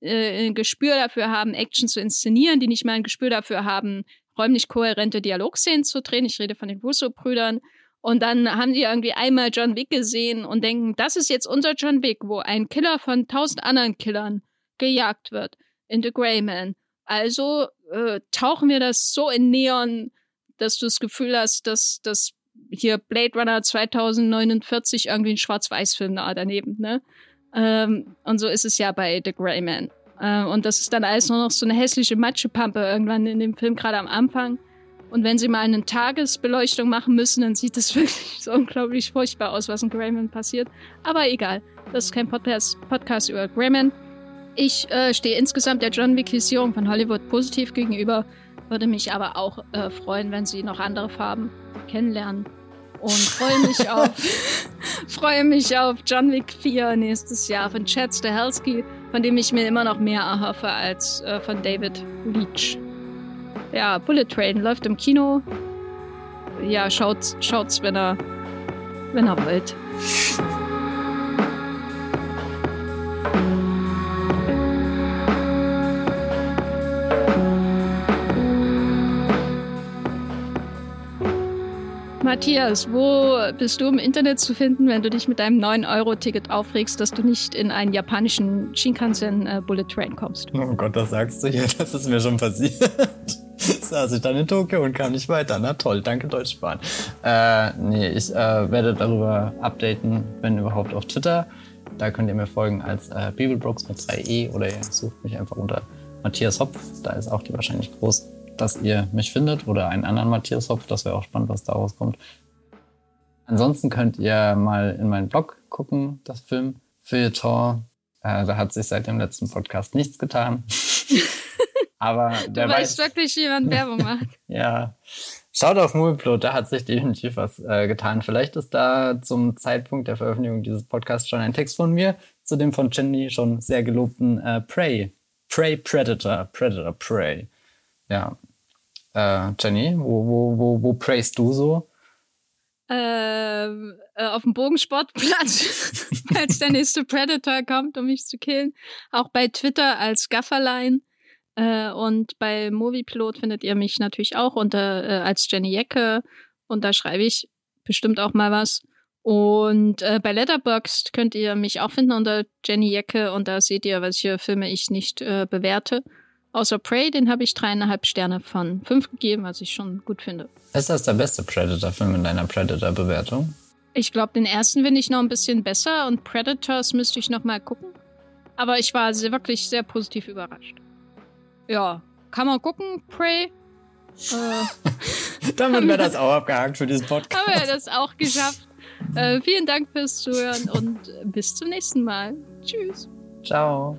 äh, ein Gespür dafür haben, Action zu inszenieren, die nicht mal ein Gespür dafür haben, räumlich kohärente Dialogszenen zu drehen. Ich rede von den Russo-Brüdern. Und dann haben die irgendwie einmal John Wick gesehen und denken, das ist jetzt unser John Wick, wo ein Killer von tausend anderen Killern gejagt wird in The Grey Man. Also äh, tauchen wir das so in Neon, dass du das Gefühl hast, dass das hier Blade Runner 2049 irgendwie ein Schwarz-Weiß-Film da daneben, ne? Ähm, und so ist es ja bei The Grey Man. Äh, und das ist dann alles nur noch so eine hässliche Matschepampe irgendwann in dem Film, gerade am Anfang. Und wenn sie mal eine Tagesbeleuchtung machen müssen, dann sieht das wirklich so unglaublich furchtbar aus, was in Greyman passiert. Aber egal, das ist kein Podcast, Podcast über Greyman. Ich äh, stehe insgesamt der John Wick-Visierung von Hollywood positiv gegenüber, würde mich aber auch äh, freuen, wenn sie noch andere Farben kennenlernen und freue mich auf freue mich auf John Wick 4 nächstes Jahr von Chad Stahelski, von dem ich mir immer noch mehr erhoffe als äh, von David Leach. Ja, Bullet Train läuft im Kino. Ja, schaut's, schaut's, wenn er wenn er wollt. Matthias, wo bist du im Internet zu finden, wenn du dich mit deinem 9-Euro-Ticket aufregst, dass du nicht in einen japanischen Shinkansen äh, Bullet Train kommst? Oh Gott, das sagst du hier, das ist mir schon passiert. saß ich dann in Tokio und kam nicht weiter. Na toll, danke Deutschbahn. Äh, nee, ich äh, werde darüber updaten, wenn überhaupt auf Twitter. Da könnt ihr mir folgen als äh, Bibelbrooks mit 2e oder ihr sucht mich einfach unter Matthias Hopf. Da ist auch die wahrscheinlich groß dass ihr mich findet oder einen anderen Matthias Hopf. Das wäre auch spannend, was daraus kommt. Ansonsten könnt ihr mal in meinen Blog gucken, das Film Feuilleton. Äh, da hat sich seit dem letzten Podcast nichts getan. Aber der du weiß wirklich, jemand Werbung macht. ja. Schaut auf Movieplot, da hat sich definitiv was äh, getan. Vielleicht ist da zum Zeitpunkt der Veröffentlichung dieses Podcasts schon ein Text von mir zu dem von Jenny schon sehr gelobten äh, Prey. Prey Predator. Predator Prey. Ja. Äh, Jenny, wo, wo, wo, wo praist du so? Ähm, äh, auf dem Bogensportplatz, als der nächste Predator kommt, um mich zu killen. Auch bei Twitter als Gafferlein. Äh, und bei Moviepilot findet ihr mich natürlich auch unter äh, als Jenny Jecke. Und da schreibe ich bestimmt auch mal was. Und äh, bei Letterboxd könnt ihr mich auch finden unter Jenny Jecke und da seht ihr, welche Filme ich nicht äh, bewerte. Außer Prey, den habe ich dreieinhalb Sterne von fünf gegeben, was ich schon gut finde. Ist das der beste Predator-Film in deiner Predator-Bewertung? Ich glaube, den ersten finde ich noch ein bisschen besser und Predators müsste ich noch mal gucken. Aber ich war sehr, wirklich sehr positiv überrascht. Ja, kann man gucken, Prey. Äh, Damit wäre das auch abgehakt für diesen Podcast. Haben wir das auch geschafft. Äh, vielen Dank fürs Zuhören und bis zum nächsten Mal. Tschüss. Ciao.